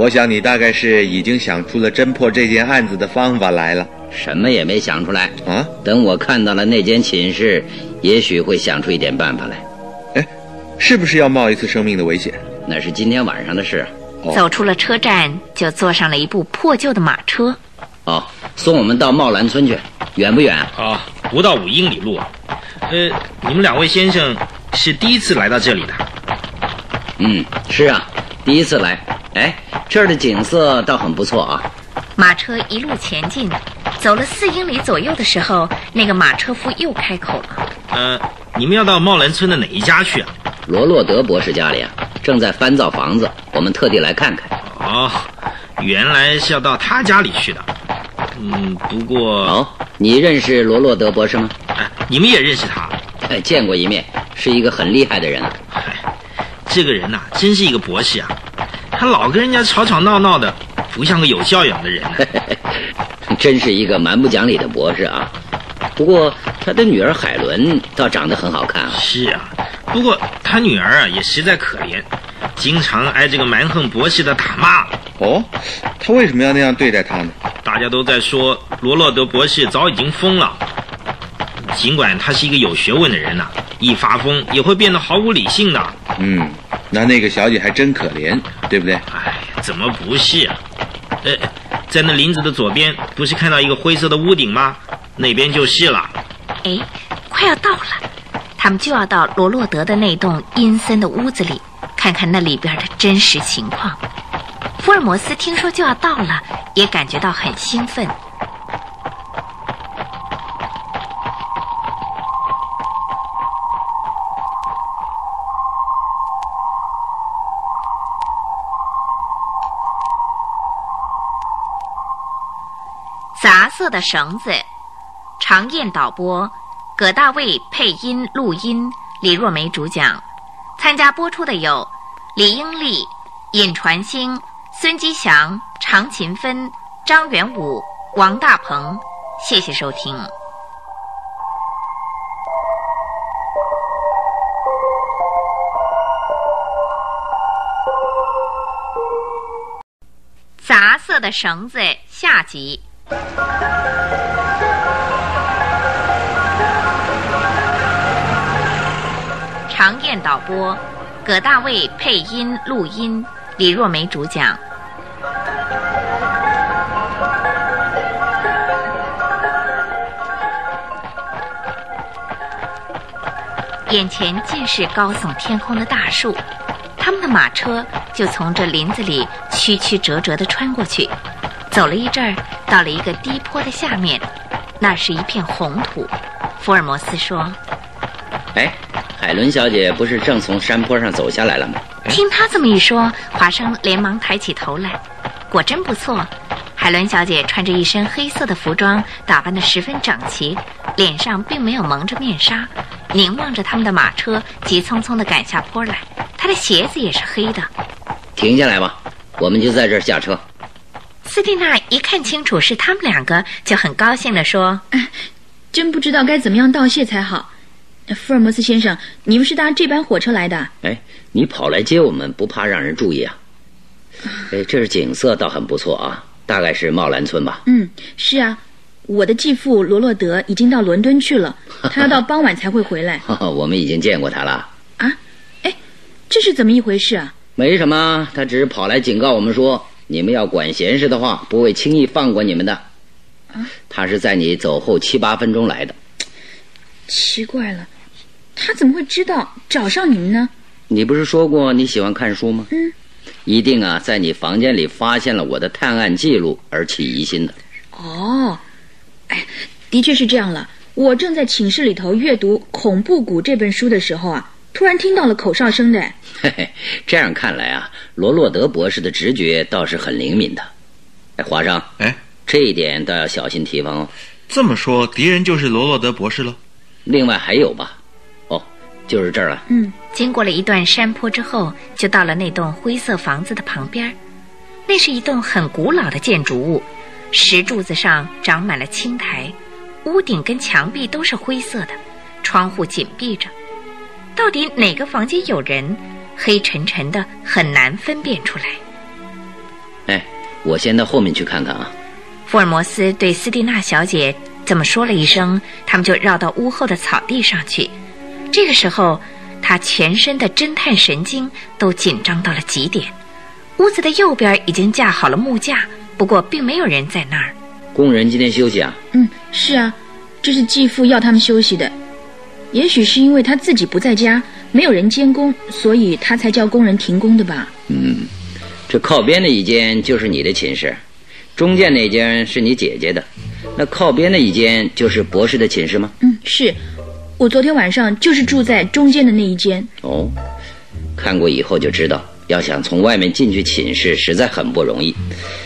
B: 我想你大概是已经想出了侦破这件案子的方法来了。
C: 什么也没想出来
B: 啊！
C: 等我看到了那间寝室，也许会想出一点办法来。
B: 哎，是不是要冒一次生命的危险？
C: 那是今天晚上的事。
A: 走出了车站，就坐上了一部破旧的马车。
C: 哦，送我们到茂兰村去，远不远？
F: 啊，不到五英里路。呃，你们两位先生是第一次来到这里的？
C: 嗯，是啊，第一次来。哎，这儿的景色倒很不错啊。
A: 马车一路前进，走了四英里左右的时候，那个马车夫又开口了：“
F: 呃，你们要到茂兰村的哪一家去啊？”
C: 罗洛德博士家里啊，正在翻造房子，我们特地来看看。
F: 哦，原来是要到他家里去的。嗯，不过……
C: 哦，你认识罗洛德博士吗？
F: 哎，你们也认识他？
C: 哎，见过一面，是一个很厉害的人啊。
F: 这个人呐，真是一个博士啊！他老跟人家吵吵闹闹的，不像个有教养的人。*laughs*
C: 真是一个蛮不讲理的博士啊！不过他的女儿海伦倒长得很好看啊。
F: 是啊，不过他女儿啊也实在可怜，经常挨这个蛮横博士的打骂。
B: 哦，他为什么要那样对待他呢？
F: 大家都在说罗洛德博士早已经疯了。尽管他是一个有学问的人呐，一发疯也会变得毫无理性的。
B: 嗯，那那个小姐还真可怜，对不对？
F: 哎，怎么不是啊？呃，在那林子的左边，不是看到一个灰色的屋顶吗？那边就是了。
A: 哎，快要到了，他们就要到罗洛德的那栋阴森的屋子里，看看那里边的真实情况。福尔摩斯听说就要到了，也感觉到很兴奋。杂色的绳子，常燕导播，葛大卫配音录音，李若梅主讲。参加播出的有李英利、尹传兴、孙基祥、常勤芬、张元武、王大鹏。谢谢收听。杂色的绳子下集。常燕导播，葛大卫配音录音，李若梅主讲。眼前尽是高耸天空的大树，他们的马车就从这林子里曲曲折折地穿过去。走了一阵儿，到了一个低坡的下面，那是一片红土。福尔摩斯说：“
C: 哎，海伦小姐不是正从山坡上走下来了吗？”
A: 听他这么一说，华生连忙抬起头来，果真不错。海伦小姐穿着一身黑色的服装，打扮得十分整齐，脸上并没有蒙着面纱，凝望着他们的马车急匆匆地赶下坡来。她的鞋子也是黑的。
C: 停下来吧，我们就在这儿下车。
A: 斯蒂娜一看清楚是他们两个，就很高兴地说：“
D: 真不知道该怎么样道谢才好。福尔摩斯先生，你们是搭这班火车来的？
C: 哎，你跑来接我们，不怕让人注意啊？哎，这是景色倒很不错啊，大概是茂兰村吧？
D: 嗯，是啊。我的继父罗洛德已经到伦敦去了，*laughs* 他要到傍晚才会回来。*laughs*
C: 我们已经见过他了。
D: 啊？哎，这是怎么一回事啊？
C: 没什么，他只是跑来警告我们说，你们要管闲事的话，不会轻易放过你们的。他是在你走后七八分钟来的。
D: 奇怪了，他怎么会知道找上你们呢？
C: 你不是说过你喜欢看书吗？
D: 嗯，
C: 一定啊，在你房间里发现了我的探案记录而起疑心的。
D: 哦，哎，的确是这样了。我正在寝室里头阅读《恐怖谷》这本书的时候啊，突然听到了口哨声的。
C: 嘿嘿，这样看来啊，罗洛德博士的直觉倒是很灵敏的。哎，华生，
B: 哎，
C: 这一点倒要小心提防哦。
B: 这么说，敌人就是罗洛德博士了。
C: 另外还有吧？哦，就是这儿了。
D: 嗯，
A: 经过了一段山坡之后，就到了那栋灰色房子的旁边。那是一栋很古老的建筑物，石柱子上长满了青苔，屋顶跟墙壁都是灰色的，窗户紧闭着。到底哪个房间有人？黑沉沉的，很难分辨出来。
C: 哎，我先到后面去看看啊。
A: 福尔摩斯对斯蒂娜小姐这么说了一声，他们就绕到屋后的草地上去。这个时候，他全身的侦探神经都紧张到了极点。屋子的右边已经架好了木架，不过并没有人在那儿。
C: 工人今天休息啊？
D: 嗯，是啊，这是继父要他们休息的。也许是因为他自己不在家。没有人监工，所以他才叫工人停工的吧？
C: 嗯，这靠边的一间就是你的寝室，中间那间是你姐姐的，那靠边的一间就是博士的寝室吗？
D: 嗯，是，我昨天晚上就是住在中间的那一间。
C: 哦，看过以后就知道，要想从外面进去寝室实在很不容易。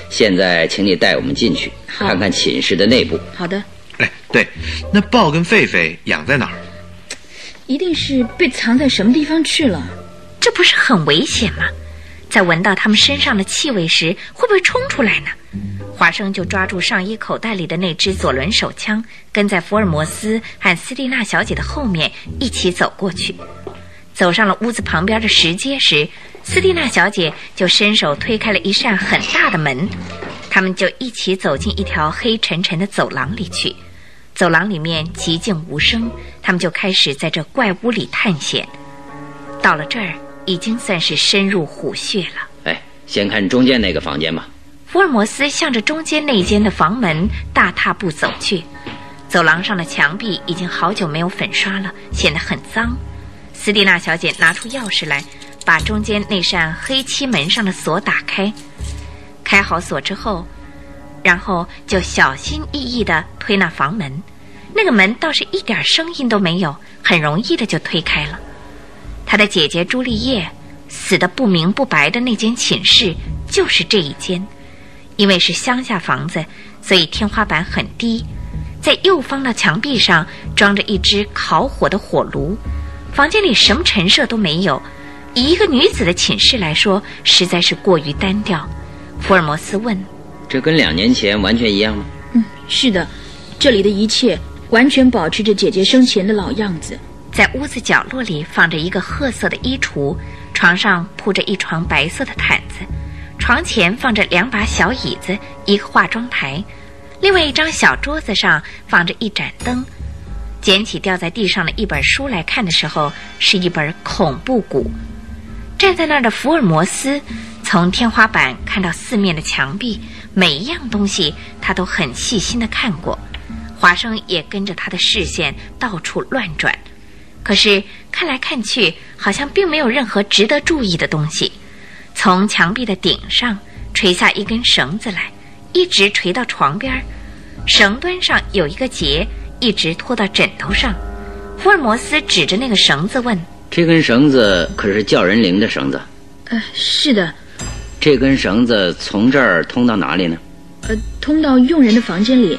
C: 现在，请你带我们进去看看寝室的内部。
D: 好的。
B: 哎，对，那豹跟狒狒养在哪儿？
D: 一定是被藏在什么地方去了，
A: 这不是很危险吗？在闻到他们身上的气味时，会不会冲出来呢？华生就抓住上衣口袋里的那支左轮手枪，跟在福尔摩斯和斯蒂娜小姐的后面一起走过去。走上了屋子旁边的石阶时，斯蒂娜小姐就伸手推开了一扇很大的门，他们就一起走进一条黑沉沉的走廊里去。走廊里面寂静无声，他们就开始在这怪屋里探险。到了这儿，已经算是深入虎穴了。
C: 哎，先看中间那个房间吧。
A: 福尔摩斯向着中间那间的房门大踏步走去。走廊上的墙壁已经好久没有粉刷了，显得很脏。斯蒂娜小姐拿出钥匙来，把中间那扇黑漆门上的锁打开。开好锁之后。然后就小心翼翼地推那房门，那个门倒是一点声音都没有，很容易的就推开了。他的姐姐朱丽叶死的不明不白的那间寝室就是这一间，因为是乡下房子，所以天花板很低，在右方的墙壁上装着一只烤火的火炉，房间里什么陈设都没有，以一个女子的寝室来说，实在是过于单调。福尔摩斯问。
C: 这跟两年前完全一样吗？
D: 嗯，是的，这里的一切完全保持着姐姐生前的老样子。
A: 在屋子角落里放着一个褐色的衣橱，床上铺着一床白色的毯子，床前放着两把小椅子，一个化妆台，另外一张小桌子上放着一盏灯。捡起掉在地上的一本书来看的时候，是一本恐怖谷。站在那儿的福尔摩斯，从天花板看到四面的墙壁。每一样东西，他都很细心的看过。华生也跟着他的视线到处乱转，可是看来看去，好像并没有任何值得注意的东西。从墙壁的顶上垂下一根绳子来，一直垂到床边儿，绳端上有一个结，一直拖到枕头上。福尔摩斯指着那个绳子问：“
C: 这根绳子可是叫人灵的绳子？”“
D: 呃，是的。”
C: 这根绳子从这儿通到哪里呢？
D: 呃，通到佣人的房间里。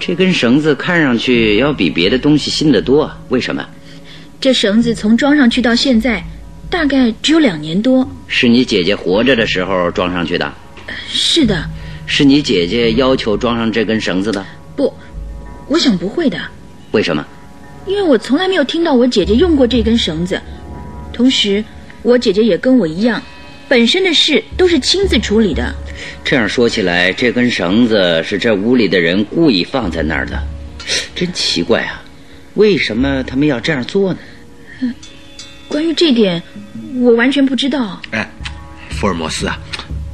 C: 这根绳子看上去要比别的东西新得多，为什么？
D: 这绳子从装上去到现在，大概只有两年多。
C: 是你姐姐活着的时候装上去的？
D: 是的。
C: 是你姐姐要求装上这根绳子的？
D: 不，我想不会的。
C: 为什么？
D: 因为我从来没有听到我姐姐用过这根绳子。同时，我姐姐也跟我一样。本身的事都是亲自处理的。
C: 这样说起来，这根绳子是这屋里的人故意放在那儿的，真奇怪啊！为什么他们要这样做呢？
D: 关于这点，我完全不知道。
B: 哎，福尔摩斯啊，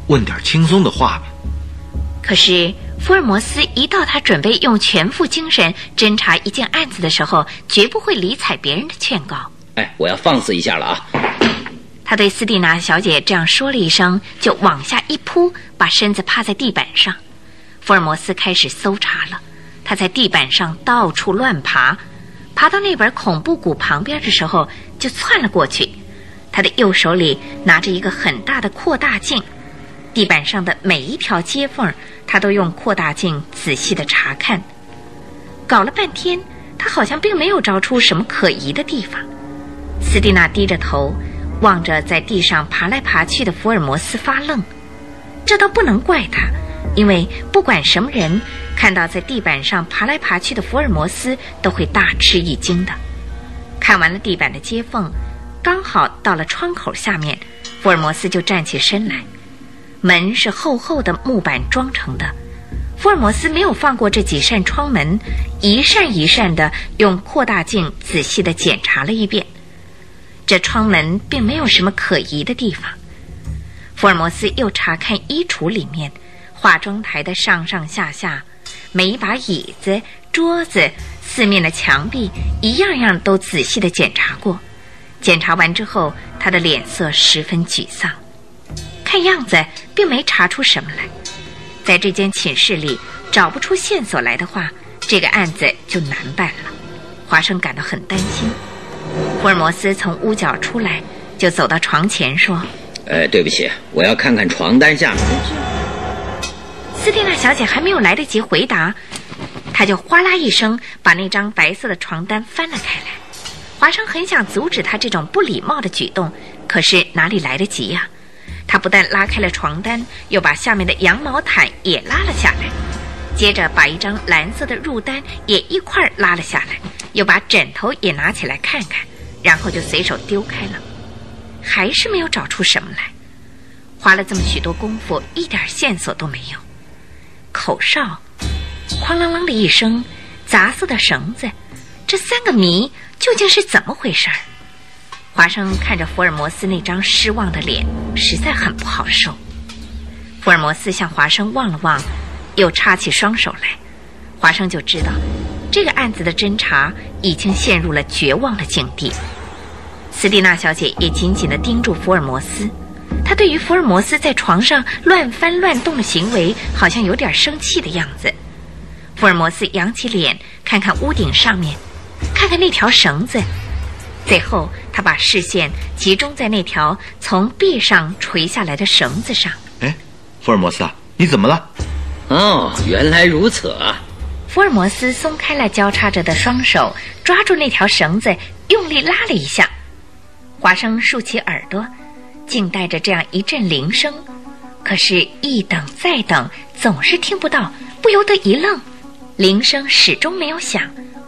B: 问点轻松的话吧。
A: 可是福尔摩斯一到他准备用全副精神侦查一件案子的时候，绝不会理睬别人的劝告。
C: 哎，我要放肆一下了啊！
A: 他对斯蒂娜小姐这样说了一声，就往下一扑，把身子趴在地板上。福尔摩斯开始搜查了，他在地板上到处乱爬，爬到那本恐怖谷旁边的时候，就窜了过去。他的右手里拿着一个很大的扩大镜，地板上的每一条接缝，他都用扩大镜仔细的查看。搞了半天，他好像并没有找出什么可疑的地方。斯蒂娜低着头，望着在地上爬来爬去的福尔摩斯发愣。这倒不能怪他，因为不管什么人看到在地板上爬来爬去的福尔摩斯，都会大吃一惊的。看完了地板的接缝，刚好到了窗口下面，福尔摩斯就站起身来。门是厚厚的木板装成的，福尔摩斯没有放过这几扇窗门，一扇一扇的用扩大镜仔细的检查了一遍。这窗门并没有什么可疑的地方。福尔摩斯又查看衣橱里面、化妆台的上上下下、每一把椅子、桌子、四面的墙壁，一样样都仔细的检查过。检查完之后，他的脸色十分沮丧，看样子并没查出什么来。在这间寝室里找不出线索来的话，这个案子就难办了。华生感到很担心。福尔摩斯从屋角出来，就走到床前说：“
C: 呃，对不起，我要看看床单下面。”
A: 斯蒂娜小姐还没有来得及回答，他就哗啦一声把那张白色的床单翻了开来。华生很想阻止他这种不礼貌的举动，可是哪里来得及呀？他不但拉开了床单，又把下面的羊毛毯也拉了下来，接着把一张蓝色的褥单也一块儿拉了下来。又把枕头也拿起来看看，然后就随手丢开了，还是没有找出什么来。花了这么许多功夫，一点线索都没有。口哨，哐啷啷的一声，杂色的绳子，这三个谜究竟是怎么回事儿？华生看着福尔摩斯那张失望的脸，实在很不好受。福尔摩斯向华生望了望，又插起双手来，华生就知道。这个案子的侦查已经陷入了绝望的境地。斯蒂娜小姐也紧紧地盯住福尔摩斯，她对于福尔摩斯在床上乱翻乱动的行为，好像有点生气的样子。福尔摩斯扬起脸，看看屋顶上面，看看那条绳子，最后他把视线集中在那条从壁上垂下来的绳子上。
B: 哎，福尔摩斯啊，你怎么了？
C: 哦，原来如此啊。
A: 福尔摩斯松开了交叉着的双手，抓住那条绳子，用力拉了一下。华生竖起耳朵，静待着这样一阵铃声。可是，一等再等，总是听不到，不由得一愣。铃声始终没有响，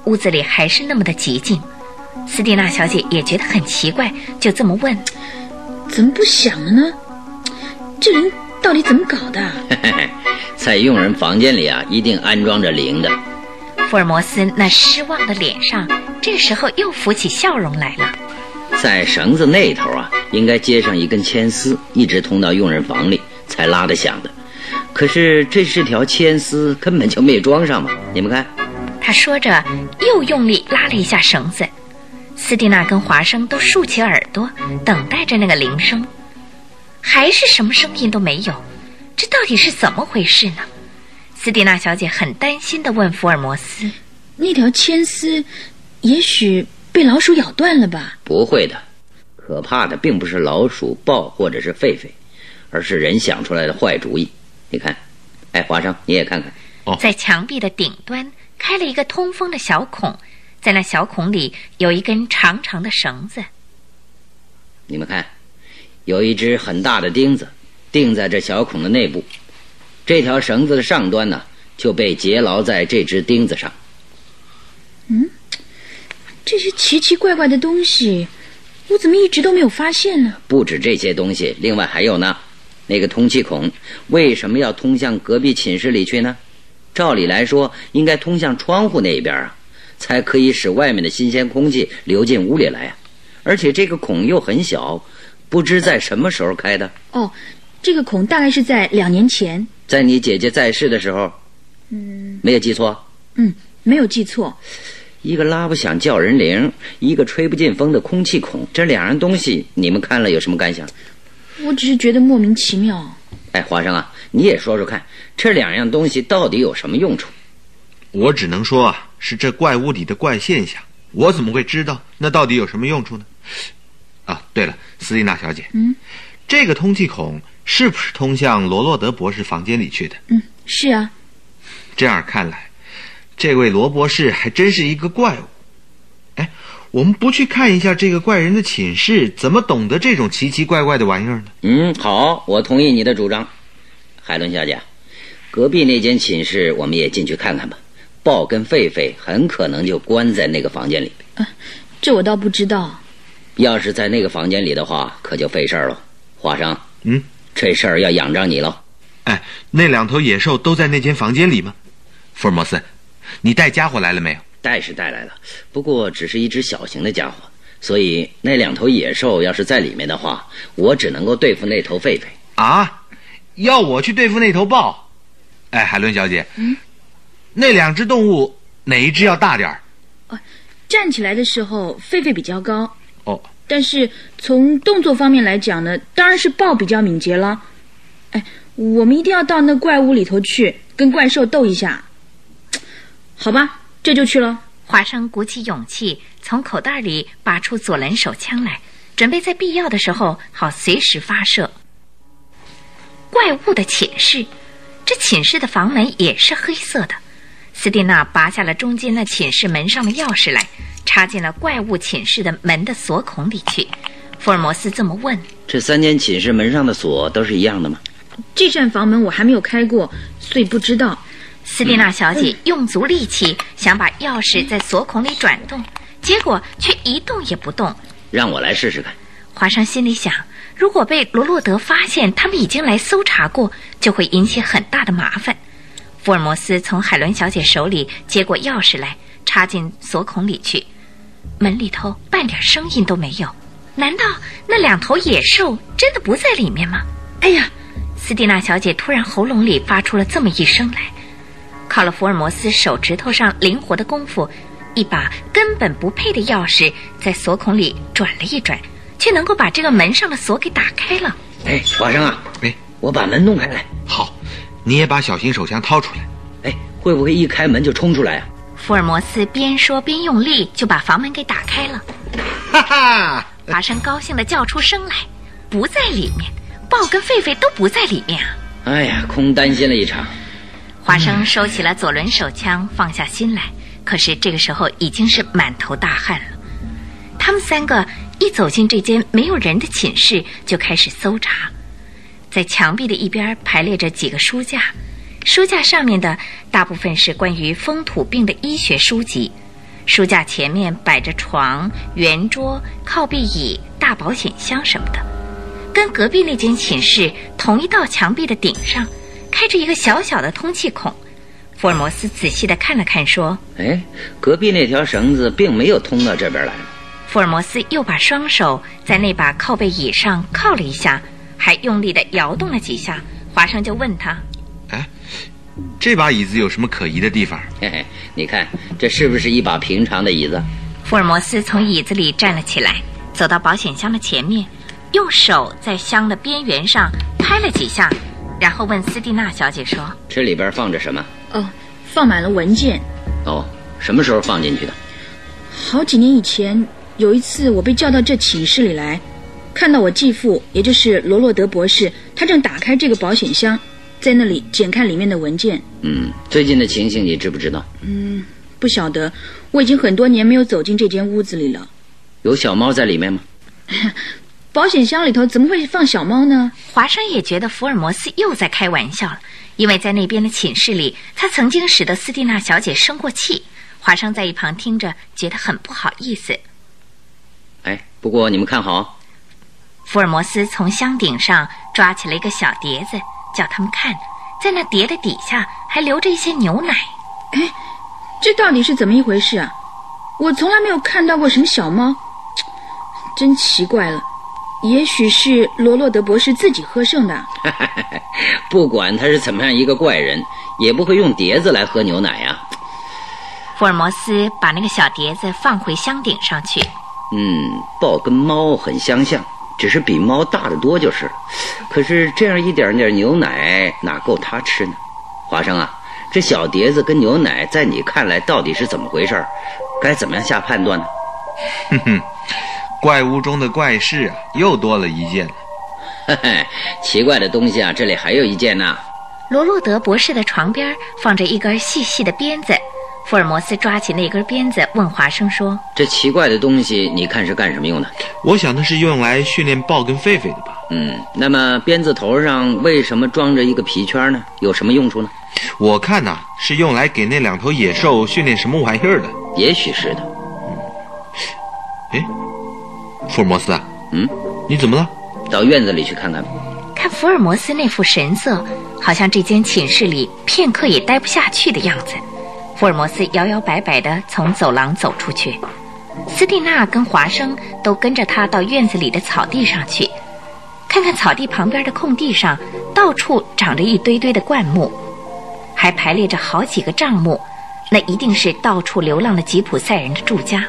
A: 屋子里还是那么的寂静。斯蒂娜小姐也觉得很奇怪，就这么问：“
D: 怎么不响了呢？这人到底怎么搞的？” *laughs*
C: 在佣人房间里啊，一定安装着铃的。
A: 福尔摩斯那失望的脸上，这时候又浮起笑容来了。
C: 在绳子那头啊，应该接上一根牵丝，一直通到佣人房里才拉得响的。可是这是条牵丝，根本就没装上嘛。你们看，
A: 他说着，又用力拉了一下绳子。斯蒂娜跟华生都竖起耳朵，等待着那个铃声，还是什么声音都没有。这到底是怎么回事呢？斯蒂娜小姐很担心的问福尔摩斯：“
D: 那条牵丝，也许被老鼠咬断了吧？”“
C: 不会的，可怕的并不是老鼠、豹或者是狒狒，而是人想出来的坏主意。你看，哎，华生，你也看看。”
B: 哦，
A: 在墙壁的顶端开了一个通风的小孔，在那小孔里有一根长长的绳子。
C: 你们看，有一只很大的钉子。钉在这小孔的内部，这条绳子的上端呢就被结牢在这只钉子上。
D: 嗯，这些奇奇怪怪的东西，我怎么一直都没有发现呢？
C: 不止这些东西，另外还有呢。那个通气孔为什么要通向隔壁寝室里去呢？照理来说，应该通向窗户那一边啊，才可以使外面的新鲜空气流进屋里来啊。而且这个孔又很小。不知在什么时候开的？
D: 哦，这个孔大概是在两年前。
C: 在你姐姐在世的时候。嗯，没有记错。
D: 嗯，没有记错。
C: 一个拉不响叫人铃，一个吹不进风的空气孔，这两样东西，你们看了有什么感想？
D: 我只是觉得莫名其妙。
C: 哎，华生啊，你也说说看，这两样东西到底有什么用处？
B: 我只能说啊，是这怪物里的怪现象。我怎么会知道那到底有什么用处呢？啊，对了，斯蒂娜小姐，
D: 嗯，
B: 这个通气孔是不是通向罗洛德博士房间里去的？
D: 嗯，是啊。
B: 这样看来，这位罗博士还真是一个怪物。哎，我们不去看一下这个怪人的寝室，怎么懂得这种奇奇怪怪的玩意儿呢？
C: 嗯，好，我同意你的主张，海伦小姐。隔壁那间寝室，我们也进去看看吧。豹跟狒狒很可能就关在那个房间里。
D: 啊，这我倒不知道。
C: 要是在那个房间里的话，可就费事儿了。华生，
B: 嗯，
C: 这事儿要仰仗你喽。
B: 哎，那两头野兽都在那间房间里吗？福尔摩斯，你带家伙来了没有？
C: 带是带来了，不过只是一只小型的家伙，所以那两头野兽要是在里面的话，我只能够对付那头狒狒。
B: 啊，要我去对付那头豹？哎，海伦小姐，
D: 嗯，
B: 那两只动物哪一只要大点儿？
D: 哦，站起来的时候狒狒比较高。
B: 哦，
D: 但是从动作方面来讲呢，当然是豹比较敏捷了。哎，我们一定要到那怪物里头去跟怪兽斗一下。好吧，这就去了。
A: 华生鼓起勇气，从口袋里拔出左轮手枪来，准备在必要的时候好随时发射。怪物的寝室，这寝室的房门也是黑色的。斯蒂娜拔下了中间那寝室门上的钥匙来，插进了怪物寝室的门的锁孔里去。福尔摩斯这么问：“
C: 这三间寝室门上的锁都是一样的吗？”
D: 这扇房门我还没有开过，所以不知道。
A: 斯蒂娜小姐用足力气想把钥匙在锁孔里转动，结果却一动也不动。
C: 让我来试试看。
A: 华生心里想：如果被罗洛德发现他们已经来搜查过，就会引起很大的麻烦。福尔摩斯从海伦小姐手里接过钥匙来，插进锁孔里去。门里头半点声音都没有。难道那两头野兽真的不在里面吗？哎呀！斯蒂娜小姐突然喉咙里发出了这么一声来。靠了福尔摩斯手指头上灵活的功夫，一把根本不配的钥匙在锁孔里转了一转，却能够把这个门上的锁给打开了。
C: 哎，华生啊，
B: 哎，
C: 我把门弄开来。
B: 好，你也把小型手枪掏出来。
C: 哎，会不会一开门就冲出来啊？
A: 福尔摩斯边说边用力就把房门给打开了。
B: 哈哈！
A: 华生高兴地叫出声来：“不在里面，豹跟狒狒都不在里面啊！”
C: 哎呀，空担心了一场。
A: 华生收起了左轮手枪，放下心来。可是这个时候已经是满头大汗了。他们三个一走进这间没有人的寝室，就开始搜查。在墙壁的一边排列着几个书架，书架上面的大部分是关于风土病的医学书籍。书架前面摆着床、圆桌、靠背椅、大保险箱什么的。跟隔壁那间寝室同一道墙壁的顶上。开着一个小小的通气孔，福尔摩斯仔细的看了看，说：“
C: 哎，隔壁那条绳子并没有通到这边来。”
A: 福尔摩斯又把双手在那把靠背椅上靠了一下，还用力的摇动了几下。华生就问他：“
B: 哎，这把椅子有什么可疑的地方？”
C: 嘿嘿，你看，这是不是一把平常的椅子？
A: 福尔摩斯从椅子里站了起来，走到保险箱的前面，用手在箱的边缘上拍了几下。然后问斯蒂娜小姐说：“
C: 这里边放着什么？”“
D: 哦，放满了文件。”“
C: 哦，什么时候放进去的？”“
D: 好几年以前，有一次我被叫到这寝室里来，看到我继父，也就是罗洛德博士，他正打开这个保险箱，在那里检看里面的文件。”“
C: 嗯，最近的情形你知不知道？”“
D: 嗯，不晓得。我已经很多年没有走进这间屋子里了。”“
C: 有小猫在里面吗？” *laughs*
D: 保险箱里头怎么会放小猫呢？
A: 华生也觉得福尔摩斯又在开玩笑了，因为在那边的寝室里，他曾经使得斯蒂娜小姐生过气。华生在一旁听着，觉得很不好意思。
C: 哎，不过你们看好，
A: 福尔摩斯从箱顶上抓起了一个小碟子，叫他们看，在那碟的底下还留着一些牛奶。
D: 哎，这到底是怎么一回事啊？我从来没有看到过什么小猫，真奇怪了。也许是罗洛德博士自己喝剩的。*laughs*
C: 不管他是怎么样一个怪人，也不会用碟子来喝牛奶呀。
A: 福尔摩斯把那个小碟子放回箱顶上去。
C: 嗯，豹跟猫很相像，只是比猫大得多就是了。可是这样一点点牛奶哪够它吃呢？华生啊，这小碟子跟牛奶在你看来到底是怎么回事？该怎么样下判断呢？
B: 哼哼，怪屋中的怪事啊，又多了一件了。
C: 嘿嘿，奇怪的东西啊，这里还有一件呢。
A: 罗洛德博士的床边放着一根细细的鞭子。福尔摩斯抓起那根鞭子，问华生说：“
C: 这奇怪的东西，你看是干什么用的？”
B: 我想那是用来训练豹跟狒狒的吧。
C: 嗯，那么鞭子头上为什么装着一个皮圈呢？有什么用处呢？
B: 我看呐，是用来给那两头野兽训练什么玩意儿的。
C: 也许是的。
B: 哎，福尔摩斯啊，
C: 嗯，
B: 你怎么了？
C: 到院子里去看看。
A: 看福尔摩斯那副神色，好像这间寝室里片刻也待不下去的样子。福尔摩斯摇摇摆摆地从走廊走出去，斯蒂娜跟华生都跟着他到院子里的草地上去，看看草地旁边的空地上，到处长着一堆堆的灌木，还排列着好几个帐幕，那一定是到处流浪的吉普赛人的住家。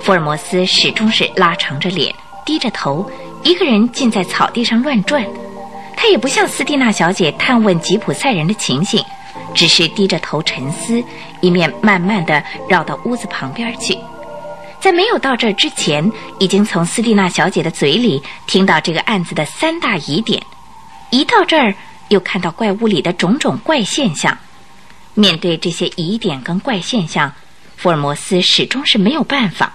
A: 福尔摩斯始终是拉长着脸，低着头，一个人静在草地上乱转，他也不向斯蒂娜小姐探问吉普赛人的情形。只是低着头沉思，一面慢慢的绕到屋子旁边去。在没有到这儿之前，已经从斯蒂娜小姐的嘴里听到这个案子的三大疑点；一到这儿，又看到怪屋里的种种怪现象。面对这些疑点跟怪现象，福尔摩斯始终是没有办法。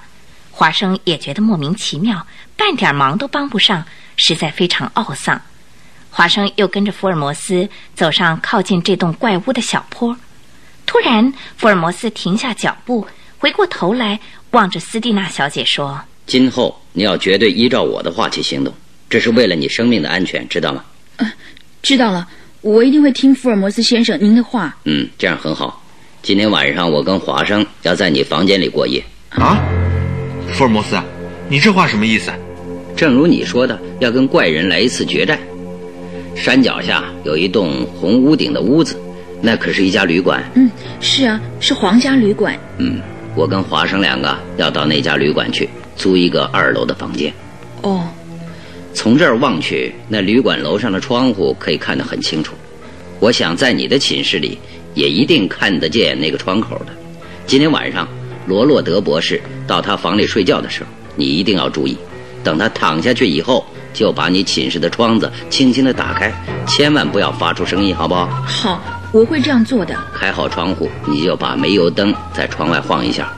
A: 华生也觉得莫名其妙，半点忙都帮不上，实在非常懊丧。华生又跟着福尔摩斯走上靠近这栋怪屋的小坡，突然，福尔摩斯停下脚步，回过头来望着斯蒂娜小姐说：“
C: 今后你要绝对依照我的话去行动，这是为了你生命的安全，知道吗？”“
D: 嗯，知道了，我一定会听福尔摩斯先生您的话。”“
C: 嗯，这样很好。今天晚上我跟华生要在你房间里过夜。”“
B: 啊，福尔摩斯，你这话什么意思？”“
C: 正如你说的，要跟怪人来一次决战。”山脚下有一栋红屋顶的屋子，那可是一家旅馆。
D: 嗯，是啊，是皇家旅馆。
C: 嗯，我跟华生两个要到那家旅馆去租一个二楼的房间。
D: 哦，
C: 从这儿望去，那旅馆楼上的窗户可以看得很清楚。我想在你的寝室里也一定看得见那个窗口的。今天晚上罗洛德博士到他房里睡觉的时候，你一定要注意，等他躺下去以后。就把你寝室的窗子轻轻地打开，千万不要发出声音，好不好？
D: 好，我会这样做的。
C: 开好窗户，你就把煤油灯在窗外晃一下，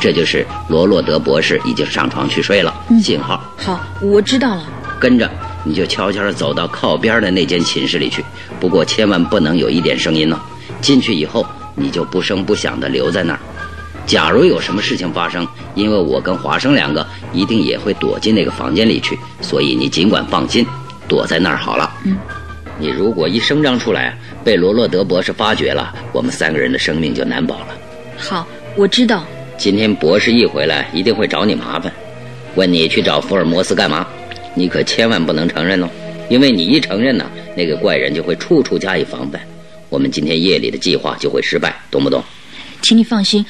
C: 这就是罗洛德博士已经上床去睡了。信号。
D: 好，我知道了。
C: 跟着你就悄悄地走到靠边的那间寝室里去，不过千万不能有一点声音哦。进去以后，你就不声不响地留在那儿。假如有什么事情发生，因为我跟华生两个一定也会躲进那个房间里去，所以你尽管放心，躲在那儿好了。
D: 嗯，
C: 你如果一声张出来，被罗洛德博士发觉了，我们三个人的生命就难保了。
D: 好，我知道。
C: 今天博士一回来，一定会找你麻烦，问你去找福尔摩斯干嘛，你可千万不能承认哦，因为你一承认呢，那个怪人就会处处加以防范，我们今天夜里的计划就会失败，懂不懂？
D: 请你放心。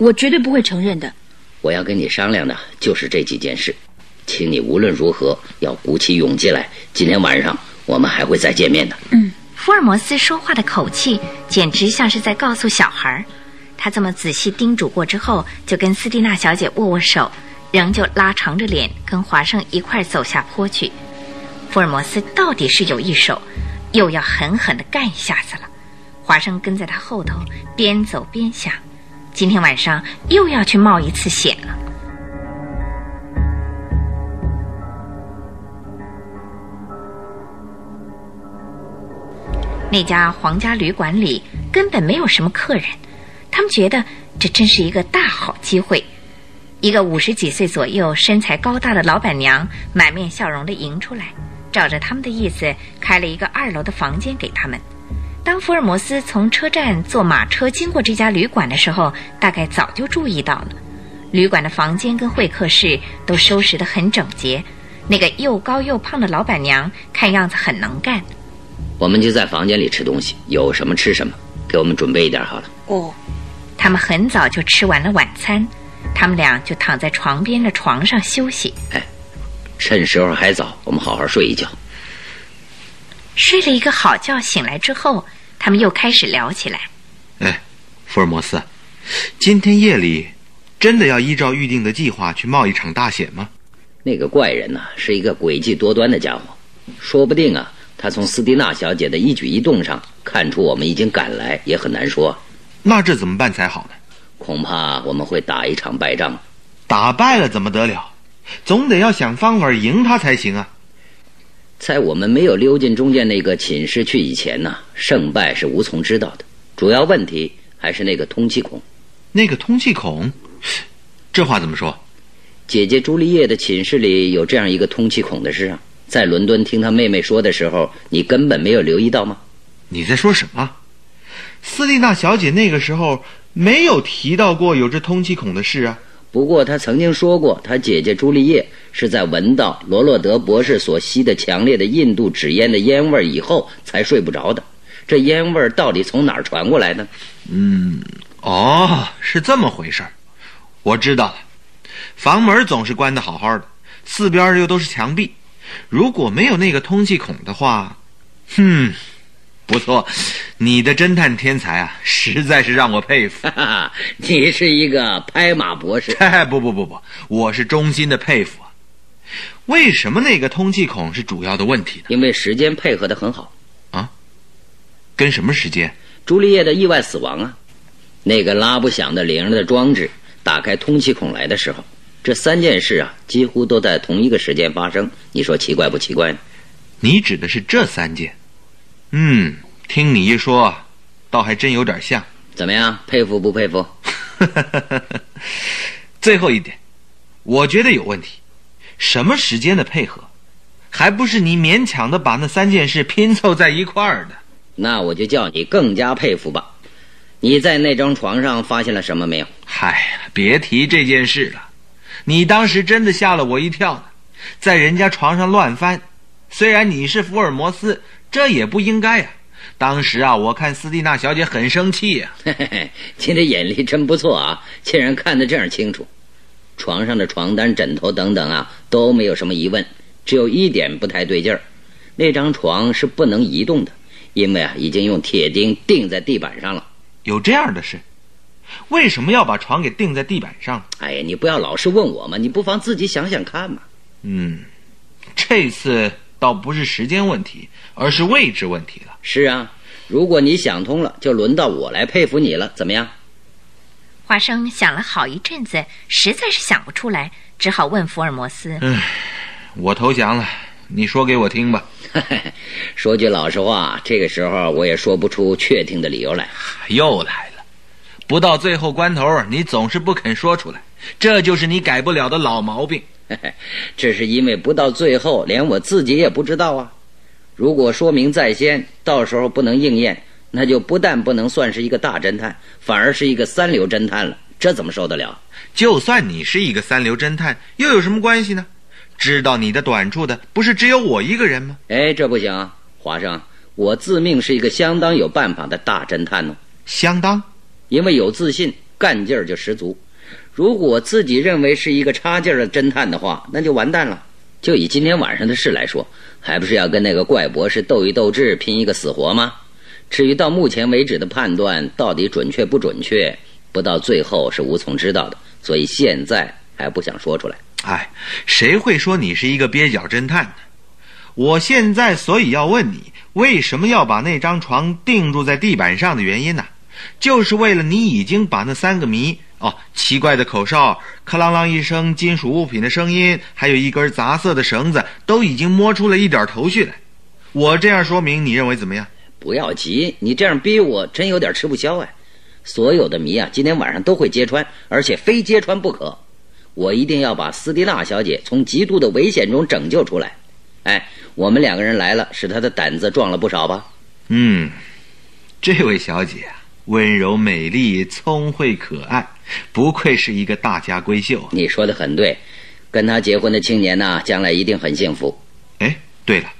D: 我绝对不会承认的。
C: 我要跟你商量的就是这几件事，请你无论如何要鼓起勇气来。今天晚上我们还会再见面的。
D: 嗯，
A: 福尔摩斯说话的口气简直像是在告诉小孩。他这么仔细叮嘱过之后，就跟斯蒂娜小姐握握手，仍旧拉长着脸跟华生一块走下坡去。福尔摩斯到底是有一手，又要狠狠地干一下子了。华生跟在他后头，边走边想。今天晚上又要去冒一次险了。那家皇家旅馆里根本没有什么客人，他们觉得这真是一个大好机会。一个五十几岁左右、身材高大的老板娘满面笑容的迎出来，照着他们的意思开了一个二楼的房间给他们。当福尔摩斯从车站坐马车经过这家旅馆的时候，大概早就注意到了。旅馆的房间跟会客室都收拾得很整洁，那个又高又胖的老板娘看样子很能干。
C: 我们就在房间里吃东西，有什么吃什么，给我们准备一点好了。
E: 哦，
A: 他们很早就吃完了晚餐，他们俩就躺在床边的床上休息。
C: 哎趁时候还早，我们好好睡一觉。
A: 睡了一个好觉，醒来之后，他们又开始聊起来。
B: 哎，福尔摩斯，今天夜里真的要依照预定的计划去冒一场大险吗？
C: 那个怪人呐、是一个诡计多端的家伙，说不定啊，他从斯蒂娜小姐的一举一动上看出我们已经赶来，也很难说。
B: 那这怎么办才好呢？
C: 恐怕我们会打一场败仗。
B: 打败了怎么得了？总得要想方法赢他才行啊！
C: 在我们没有溜进中间那个寝室去以前呢，胜败是无从知道的。主要问题还是那个通气孔。
B: 那个通气孔，这话怎么说？
C: 姐姐朱丽叶的寝室里有这样一个通气孔的事啊，在伦敦听她妹妹说的时候，你根本没有留意到吗？
B: 你在说什么？斯蒂娜小姐那个时候没有提到过有这通气孔的事啊。
C: 不过他曾经说过，他姐姐朱丽叶是在闻到罗洛德博士所吸的强烈的印度纸烟的烟味儿以后才睡不着的。这烟味儿到底从哪儿传过来的？
B: 嗯哦，是这么回事儿，我知道了。房门总是关得好好的，四边又都是墙壁，如果没有那个通气孔的话，哼，不错，你的侦探天才啊，实在是让我佩服。
C: 哈哈，你是一个拍马博士。
B: 不不不不，我是衷心的佩服啊。为什么那个通气孔是主要的问题呢？
C: 因为时间配合的很好。
B: 啊跟什么时间？
C: 朱丽叶的意外死亡啊，那个拉不响的铃的装置打开通气孔来的时候，这三件事啊，几乎都在同一个时间发生。你说奇怪不奇怪呢？
B: 你指的是这三件？嗯，听你一说，倒还真有点像。
C: 怎么样，佩服不佩服？*laughs*
B: 最后一点，我觉得有问题。什么时间的配合，还不是你勉强的把那三件事拼凑在一块儿的？
C: 那我就叫你更加佩服吧。你在那张床上发现了什么没有？
B: 嗨呀，别提这件事了。你当时真的吓了我一跳呢，在人家床上乱翻。虽然你是福尔摩斯，这也不应该呀、当时啊，我看斯蒂娜小姐很生气呀、
C: 嘿嘿嘿，你的眼力真不错啊，竟然看得这样清楚。床上的床单、枕头等等啊，都没有什么疑问，只有一点不太对劲儿，那张床是不能移动的，因为啊，已经用铁钉钉在地板上了。
B: 有这样的事，为什么要把床给钉在地板上？
C: 哎呀，你不要老是问我嘛，你不妨自己想想看嘛。
B: 嗯，这次倒不是时间问题，而是位置问题了。
C: 是啊，如果你想通了，就轮到我来佩服你了，怎么样？
A: 华生想了好一阵子，实在是想不出来，只好问福尔摩斯。
B: 我投降了，你说给我听吧。*laughs*
C: 说句老实话，这个时候我也说不出确定的理由来。
B: 又来了，不到最后关头，你总是不肯说出来，这就是你改不了的老毛病。*laughs*
C: 这是因为不到最后，连我自己也不知道啊。如果说明在先，到时候不能应验，那就不但不能算是一个大侦探，反而是一个三流侦探了。这怎么受得了？
B: 就算你是一个三流侦探，又有什么关系呢？知道你的短处的，不是只有我一个人吗？
C: 哎，这不行啊，华生，我自命是一个相当有办法的大侦探呢。
B: 相当。
C: 因为有自信，干劲儿就十足。如果自己认为是一个差劲儿的侦探的话，那就完蛋了。就以今天晚上的事来说，还不是要跟那个怪博士斗一斗智，拼一个死活吗？至于到目前为止的判断到底准确不准确，不到最后是无从知道的，所以现在还不想说出来。
B: 哎，谁会说你是一个蹩脚侦探呢？我现在所以要问你，为什么要把那张床定住在地板上的原因呢？就是为了你已经把那三个谜哦，奇怪的口哨，咔啷啷一声金属物品的声音，还有一根杂色的绳子，都已经摸出了一点头绪来。我这样说明，你认为怎么样？
C: 不要急，你这样逼我，真有点吃不消哎。所有的谜啊，今天晚上都会揭穿，而且非揭穿不可。我一定要把斯蒂娜小姐从极度的危险中拯救出来。哎，我们两个人来了，使她的胆子壮了不少吧？
B: 嗯，这位小姐啊，温柔美丽，聪慧可爱，*laughs* 不愧是一个大家闺秀啊。
C: 你说的很对，跟他结婚的青年呐，将来一定很幸福。
B: 哎，对了，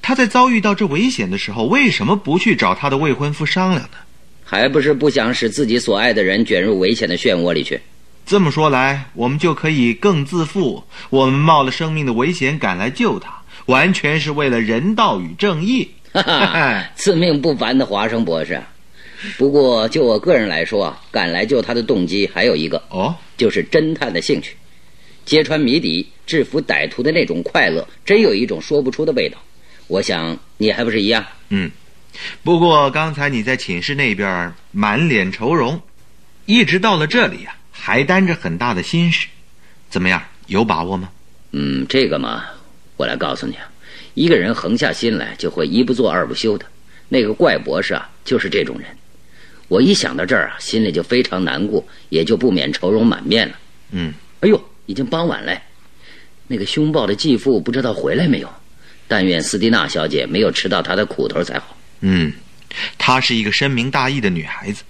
B: 他在遭遇到这危险的时候，为什么不去找他的未婚夫商量呢？
C: 还不是不想使自己所爱的人卷入危险的漩涡里去。
B: 这么说来，我们就可以更自负。我们冒了生命的危险赶来救他，完全是为了人道与正义。
C: 哈哈，自命不凡的华生博士。不过，就我个人来说啊，赶来救他的动机还有一个
B: 哦，
C: 就是侦探的兴趣，揭穿谜底、制服歹徒的那种快乐，真有一种说不出的味道。我想你还不是一样。
B: 嗯，不过刚才你在寝室那边满脸愁容，一直到了这里啊，还担着很大的心事，怎么样？有把握吗？
C: 嗯，这个嘛，我来告诉你啊，一个人横下心来，就会一不做二不休的。那个怪博士啊，就是这种人。我一想到这儿啊，心里就非常难过，也就不免愁容满面了。
B: 嗯，
C: 哎呦，已经傍晚了，那个凶暴的继父不知道回来没有？但愿斯蒂娜小姐没有吃到他的苦头才好。
B: 嗯，她是一个深明大义的女孩子，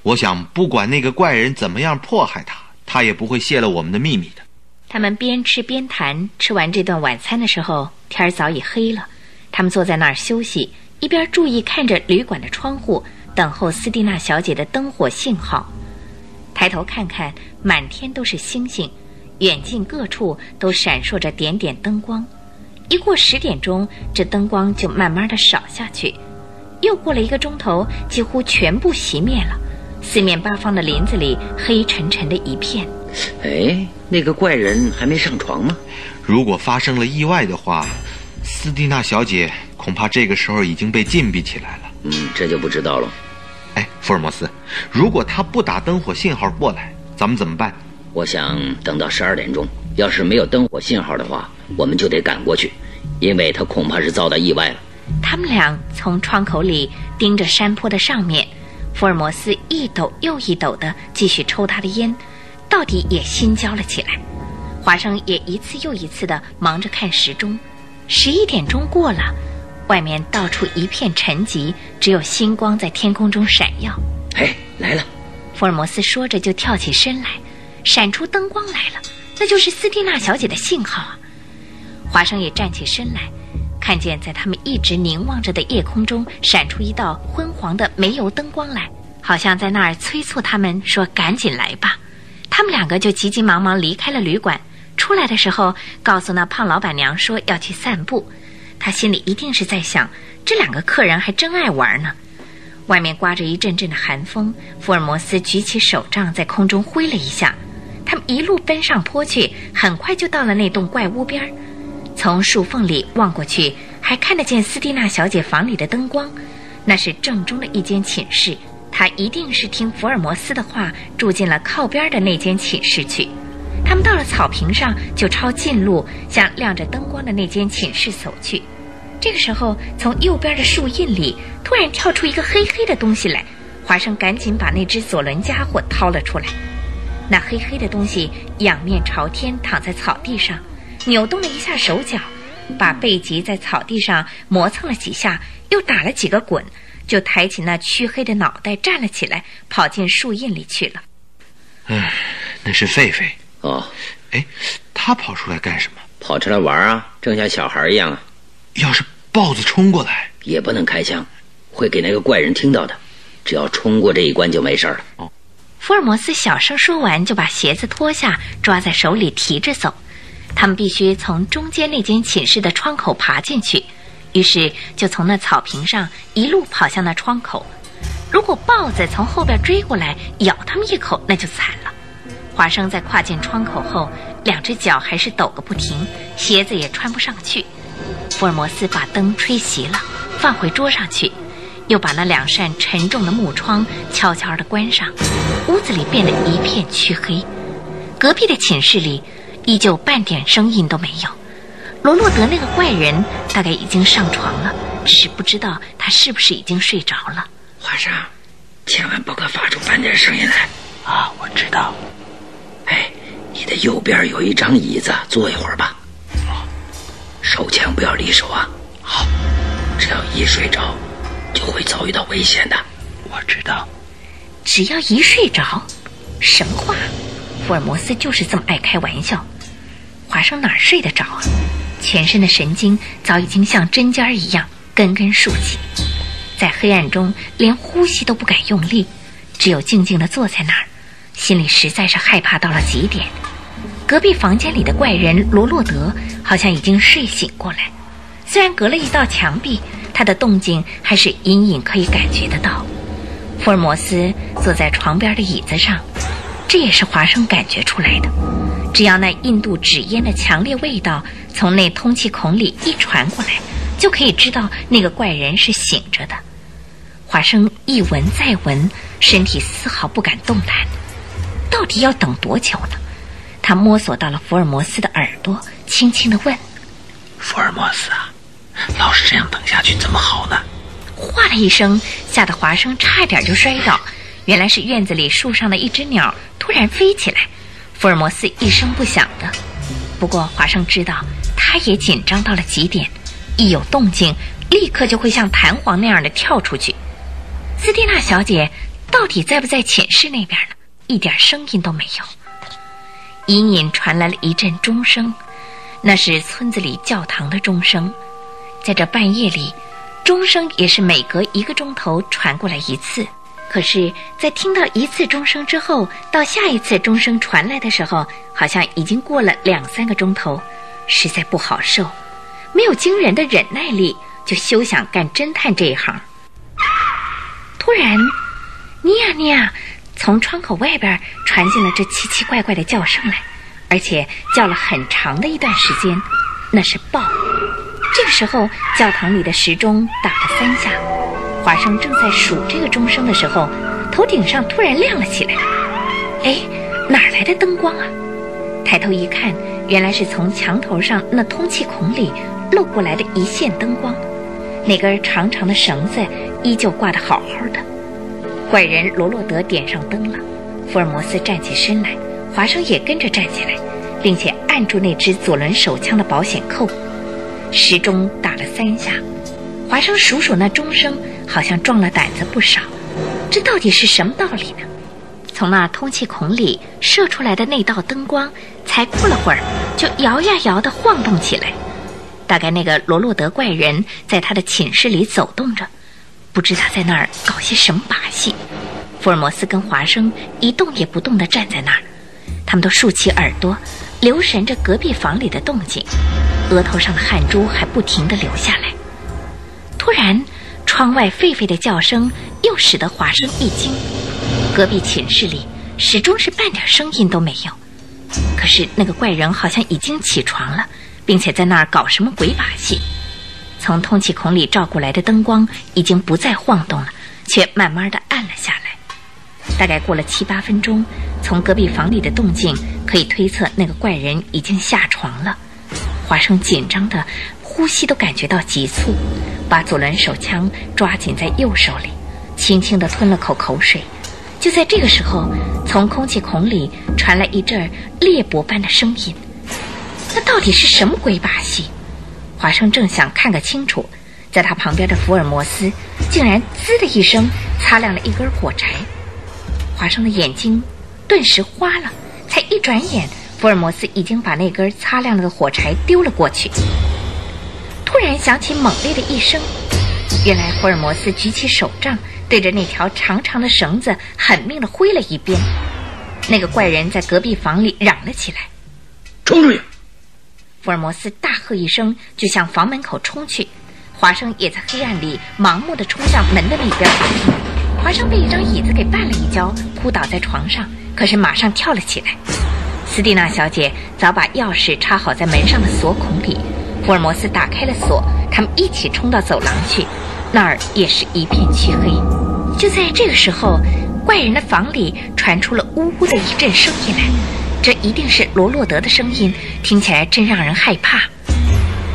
B: 我想不管那个怪人怎么样迫害她，她也不会泄露我们的秘密的。
A: 他们边吃边谈，吃完这顿晚餐的时候，天儿早已黑了。他们坐在那儿休息，一边注意看着旅馆的窗户。等候斯蒂娜小姐的灯火信号，抬头看看，满天都是星星，远近各处都闪烁着点点灯光。一过十点钟，这灯光就慢慢的少下去。又过了一个钟头，几乎全部熄灭了。四面八方的林子里黑沉沉的一片。
C: 哎，那个怪人还没上床吗？
B: 如果发生了意外的话，斯蒂娜小姐恐怕这个时候已经被禁闭起来了。
C: 嗯，这就不知道了。
B: 哎，福尔摩斯，如果他不打灯火信号过来，咱们怎么办？
C: 我想等到十二点钟，要是没有灯火信号的话，我们就得赶过去，因为他恐怕是遭到意外了。
A: 他们俩从窗口里盯着山坡的上面，福尔摩斯一抖又一抖地继续抽他的烟，到底也心焦了起来。华生也一次又一次地忙着看时钟，十一点钟过了。外面到处一片沉寂，只有星光在天空中闪耀。
C: 嘿，来了！
A: 福尔摩斯说着就跳起身来，闪出灯光来了，那就是斯蒂娜小姐的信号啊！华生也站起身来，看见在他们一直凝望着的夜空中闪出一道昏黄的煤油灯光来，好像在那儿催促他们说：“赶紧来吧！”他们两个就急急忙忙离开了旅馆，出来的时候告诉那胖老板娘说要去散步。他心里一定是在想，这两个客人还真爱玩呢。外面刮着一阵阵的寒风，福尔摩斯举起手杖在空中挥了一下，他们一路奔上坡去，很快就到了那栋怪屋边儿。从树缝里望过去，还看得见斯蒂娜小姐房里的灯光，那是正中的一间寝室。她一定是听福尔摩斯的话，住进了靠边的那间寝室去。他们到了草坪上，就抄近路向亮着灯光的那间寝室走去。这个时候，从右边的树荫里突然跳出一个黑黑的东西来。华生赶紧把那只左轮家伙掏了出来。那黑黑的东西仰面朝天躺在草地上，扭动了一下手脚，把背脊在草地上磨蹭了几下，又打了几个滚，就抬起那黢黑的脑袋站了起来，跑进树荫里去了。
B: 唉，那是狒狒。
C: 哦，
B: 哎，他跑出来干什么？
C: 跑出来玩啊，正像小孩一样啊。
B: 要是豹子冲过来，
C: 也不能开枪，会给那个怪人听到的。只要冲过这一关就没事了。哦，
A: 福尔摩斯小声说完，就把鞋子脱下，抓在手里提着走。他们必须从中间那间寝室的窗口爬进去，于是就从那草坪上一路跑向那窗口。如果豹子从后边追过来咬他们一口，那就惨了。华生在跨进窗口后，两只脚还是抖个不停，鞋子也穿不上去。福尔摩斯把灯吹熄了，放回桌上去，又把那两扇沉重的木窗悄悄地关上。屋子里变得一片黢黑，隔壁的寝室里依旧半点声音都没有。罗洛德那个怪人大概已经上床了，只是不知道他是不是已经睡着了。
C: 华生，千万不可发出半点声音来。
B: 啊，我知道。
C: 哎，你的右边有一张椅子，坐一会儿吧。手枪不要离手啊！
B: 好，
C: 只要一睡着，就会遭遇到危险的。
B: 我知道。
A: 只要一睡着，什么话？福尔摩斯就是这么爱开玩笑。华生哪睡得着啊？全身的神经早已经像针尖一样根根竖起，在黑暗中连呼吸都不敢用力，只有静静地坐在那儿，心里实在是害怕到了极点。隔壁房间里的怪人罗洛德好像已经睡醒过来，虽然隔了一道墙壁，他的动静还是隐隐可以感觉得到。福尔摩斯坐在床边的椅子上，这也是华生感觉出来的。只要那印度纸烟的强烈味道从那通气孔里一传过来，就可以知道那个怪人是醒着的。华生一闻再闻，身体丝毫不敢动弹。到底要等多久呢？他摸索到了福尔摩斯的耳朵，轻轻的问：“
G: 福尔摩斯啊，老是这样等下去怎么好呢？”
A: 哗的一声，吓得华生差点就摔倒。原来是院子里树上的一只鸟突然飞起来。福尔摩斯一声不响的，不过华生知道，他也紧张到了极点，一有动静，立刻就会像弹簧那样的跳出去。斯蒂娜小姐到底在不在寝室那边呢？一点声音都没有。隐隐传来了一阵钟声，那是村子里教堂的钟声。在这半夜里，钟声也是每隔一个钟头传过来一次。可是，在听到一次钟声之后，到下一次钟声传来的时候，好像已经过了两三个钟头，实在不好受。没有惊人的忍耐力，就休想干侦探这一行。突然，尼亚尼亚从窗口外边传进了这奇奇怪怪的叫声来，而且叫了很长的一段时间。那是豹。这个时候，教堂里的时钟打了三下。华生正在数这个钟声的时候，头顶上突然亮了起来。哎，哪来的灯光啊？抬头一看，原来是从墙头上那通气孔里漏过来的一线灯光。那根长长的绳子依旧挂得好好的。怪人罗洛德点上灯了，福尔摩斯站起身来，华生也跟着站起来，并且按住那只左轮手枪的保险扣。时钟打了三下，华生数数那钟声。好像壮了胆子不少，这到底是什么道理呢？从那通气孔里射出来的那道灯光，才过了会儿，就摇呀摇地晃动起来。大概那个罗洛德怪人在他的寝室里走动着，不知他在那儿搞些什么把戏。福尔摩斯跟华生一动也不动地站在那儿，他们都竖起耳朵，留神着隔壁房里的动静，额头上的汗珠还不停地流下来。突然。窗外狒狒的叫声又使得华生一惊，隔壁寝室里始终是半点声音都没有。可是那个怪人好像已经起床了，并且在那儿搞什么鬼把戏。从通气孔里照过来的灯光已经不再晃动了，却慢慢的暗了下来。大概过了七八分钟，从隔壁房里的动静可以推测那个怪人已经下床了。华生紧张的呼吸都感觉到急促。把左轮手枪抓紧在右手里，轻轻的吞了口口水。就在这个时候，从空气孔里传来一阵裂帛般的声音。那到底是什么鬼把戏？华生正想看个清楚，在他旁边的福尔摩斯竟然“滋”的一声擦亮了一根火柴。华生的眼睛顿时花了，才一转眼，福尔摩斯已经把那根擦亮了的火柴丢了过去。突然响起猛烈的一声，原来福尔摩斯举起手杖，对着那条长长的绳子狠命地挥了一鞭。那个怪人在隔壁房里嚷了起来：“
G: 冲出去！”
A: 福尔摩斯大喝一声，就向房门口冲去。华生也在黑暗里盲目地冲向门的那边。华生被一张椅子给绊了一跤，扑倒在床上，可是马上跳了起来。斯蒂娜小姐早把钥匙插好在门上的锁孔里。福尔摩斯打开了锁，他们一起冲到走廊去，那儿也是一片漆黑。就在这个时候，怪人的房里传出了呜呜的一阵声音来，这一定是罗洛德的声音，听起来真让人害怕。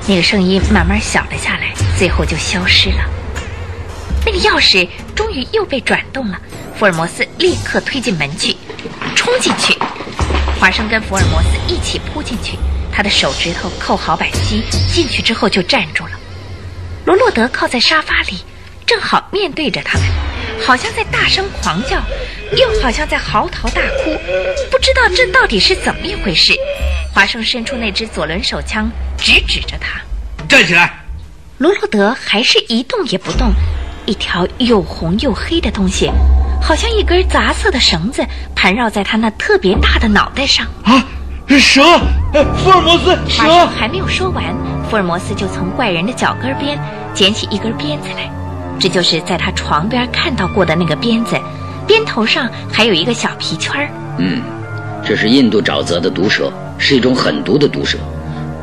A: 那个声音慢慢小了下来，最后就消失了。那个钥匙终于又被转动了，福尔摩斯立刻推进门去，冲进去。华生跟福尔摩斯一起扑进去。他的手指头扣好扳机，进去之后就站住了。罗洛德靠在沙发里，正好面对着他们，好像在大声狂叫，又好像在嚎啕大哭，不知道这到底是怎么一回事。华生伸出那只左轮手枪，直指着他。
G: 站起来！
A: 罗洛德还是一动也不动。一条又红又黑的东西，好像一根杂色的绳子，盘绕在他那特别大的脑袋上。
G: 啊，蛇！福尔摩斯，蛇！
A: 还没有说完，福尔摩斯就从怪人的脚跟边捡起一根鞭子来。这就是在他床边看到过的那个鞭子，鞭头上还有一个小皮圈儿。
C: 嗯，这是印度沼泽的毒蛇，是一种狠毒的毒蛇，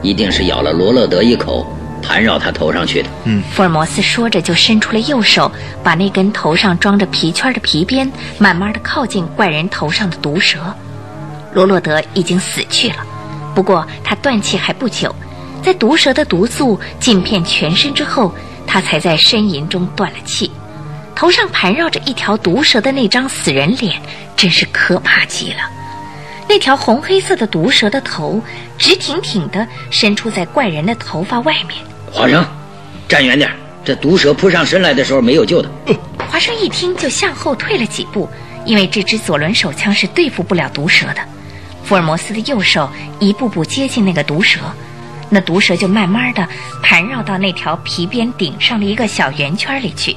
C: 一定是咬了罗勒德一口。盘绕他头上去的。
A: 嗯，福尔摩斯说着，就伸出了右手，把那根头上装着皮圈的皮鞭慢慢的靠近怪人头上的毒蛇。罗洛德已经死去了，不过他断气还不久，在毒蛇的毒素浸遍全身之后，他才在呻吟中断了气。头上盘绕着一条毒蛇的那张死人脸，真是可怕极了。那条红黑色的毒蛇的头直挺挺的伸出在怪人的头发外面。
C: 华生，站远点！这毒蛇扑上身来的时候没有救的。
A: 华生一听就向后退了几步，因为这支左轮手枪是对付不了毒蛇的。福尔摩斯的右手一步步接近那个毒蛇，那毒蛇就慢慢的盘绕到那条皮鞭顶上的一个小圆圈里去。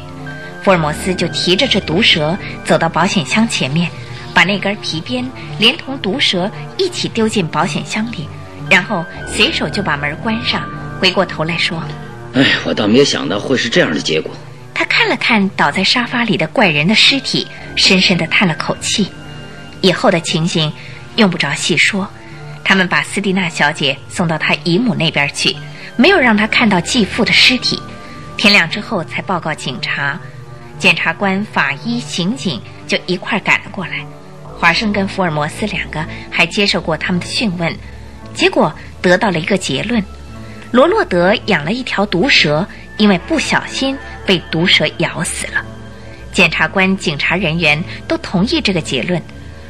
A: 福尔摩斯就提着这毒蛇走到保险箱前面，把那根皮鞭连同毒蛇一起丢进保险箱里，然后随手就把门关上。回过头来说：“
C: 哎，我倒没有想到会是这样的结果。”
A: 他看了看倒在沙发里的怪人的尸体，深深的叹了口气。以后的情形用不着细说。他们把斯蒂娜小姐送到她姨母那边去，没有让她看到继父的尸体。天亮之后才报告警察，检察官、法医、刑警就一块赶了过来。华生跟福尔摩斯两个还接受过他们的讯问，结果得到了一个结论。罗洛德养了一条毒蛇，因为不小心被毒蛇咬死了。检察官、警察人员都同意这个结论。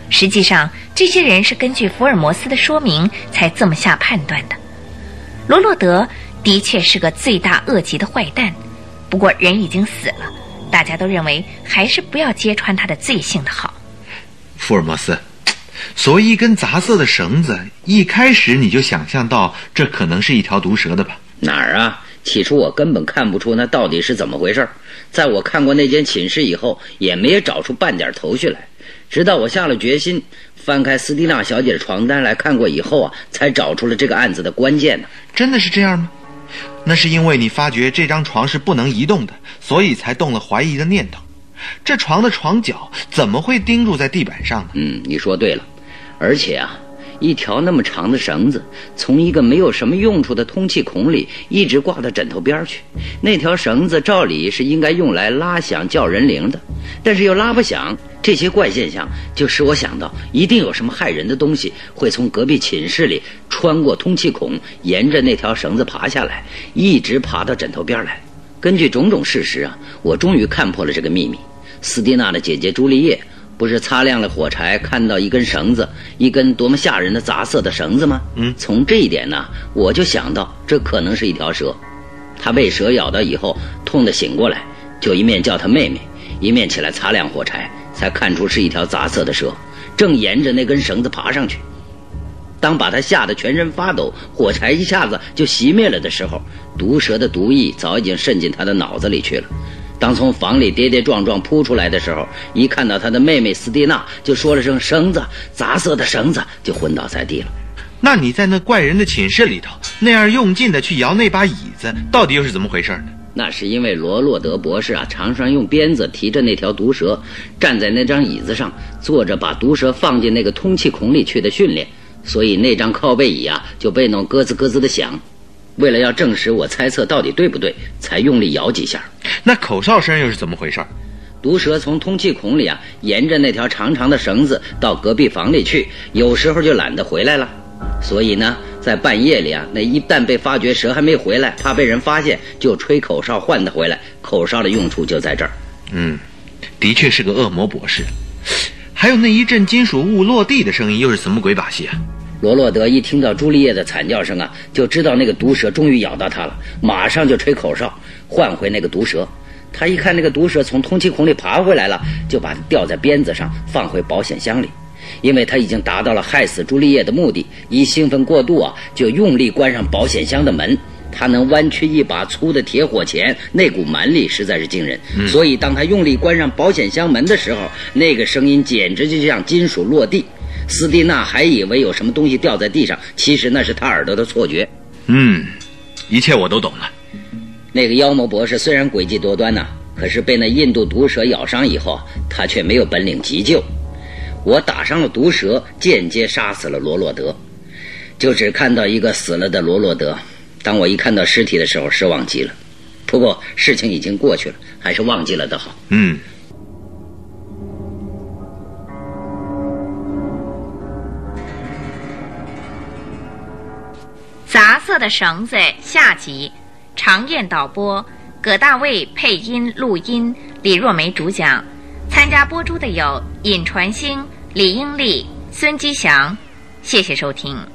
A: 实际上，这些人是根据福尔摩斯的说明才这么下判断的。罗洛德的确是个罪大恶极的坏蛋，不过人已经死了，大家都认为还是不要揭穿他的罪行的好。
B: 福尔摩斯。所以一根杂色的绳子，一开始你就想象到这可能是一条毒蛇的吧？
C: 哪儿啊？起初我根本看不出那到底是怎么回事。在我看过那间寝室以后，也没有找出半点头绪来。直到我下了决心，翻开斯蒂娜小姐的床单来看过以后啊，才找出了这个案子的关键呢。
B: 真的是这样吗？那是因为你发觉这张床是不能移动的，所以才动了怀疑的念头。这床的床脚怎么会钉住在地板上呢？
C: 嗯，你说对了。而且啊，一条那么长的绳子从一个没有什么用处的通气孔里一直挂到枕头边去。那条绳子照理是应该用来拉响叫人铃的，但是又拉不响。这些怪现象就使我想到，一定有什么害人的东西会从隔壁寝室里穿过通气孔，沿着那条绳子爬下来，一直爬到枕头边来。根据种种事实啊，我终于看破了这个秘密。斯蒂娜的姐姐朱丽叶。不是擦亮了火柴，看到一根绳子，一根多么吓人的杂色的绳子吗？
B: 嗯，
C: 从这一点呢，我就想到这可能是一条蛇。他被蛇咬到以后，痛得醒过来，就一面叫他妹妹，一面起来擦亮火柴，才看出是一条杂色的蛇，正沿着那根绳子爬上去。当把他吓得全身发抖，火柴一下子就熄灭了的时候，毒蛇的毒液早已经渗进他的脑子里去了。当从房里跌跌撞撞扑出来的时候，一看到他的妹妹斯蒂娜，就说了声“绳子，杂色的绳子”，就昏倒在地了。
B: 那你在那怪人的寝室里头那样用劲的去摇那把椅子，到底又是怎么回事呢？
C: 那是因为罗洛德博士啊，常常用鞭子提着那条毒蛇，站在那张椅子上，做着把毒蛇放进那个通气孔里去的训练，所以那张靠背椅啊就被弄咯吱咯吱的响。为了要证实我猜测到底对不对，才用力摇几下。
B: 那口哨声又是怎么回事？
C: 毒蛇从通气孔里啊，沿着那条长长的绳子到隔壁房里去，有时候就懒得回来了。所以呢，在半夜里啊，那一旦被发觉蛇还没回来，怕被人发现，就吹口哨唤他回来。口哨的用处就在这儿。
B: 嗯，的确是个恶魔博士。还有那一阵金属物落地的声音，又是什么鬼把戏啊？
C: 罗洛德一听到朱丽叶的惨叫声啊，就知道那个毒蛇终于咬到他了，马上就吹口哨唤回那个毒蛇。他一看那个毒蛇从通气孔里爬回来了，就把它吊在鞭子上放回保险箱里。因为他已经达到了害死朱丽叶的目的。一兴奋过度啊，就用力关上保险箱的门。他能弯曲一把粗的铁火钳，那股蛮力实在是惊人。所以，当他用力关上保险箱门的时候，那个声音简直就像金属落地。斯蒂娜还以为有什么东西掉在地上，其实那是他耳朵的错觉。
G: 嗯，一切我都懂了。
C: 那个妖魔博士虽然诡计多端呐，可是被那印度毒蛇咬伤以后，他却没有本领急救。我打伤了毒蛇，间接杀死了罗洛德，就只看到一个死了的罗洛德。当我一看到尸体的时候，失望极了。不过事情已经过去了，还是忘记了的好。
G: 嗯。
A: 杂色的绳子下集，常燕导播，葛大卫配音录音，李若梅主讲。参加播出的有尹传星、李英丽、孙吉祥，谢谢收听。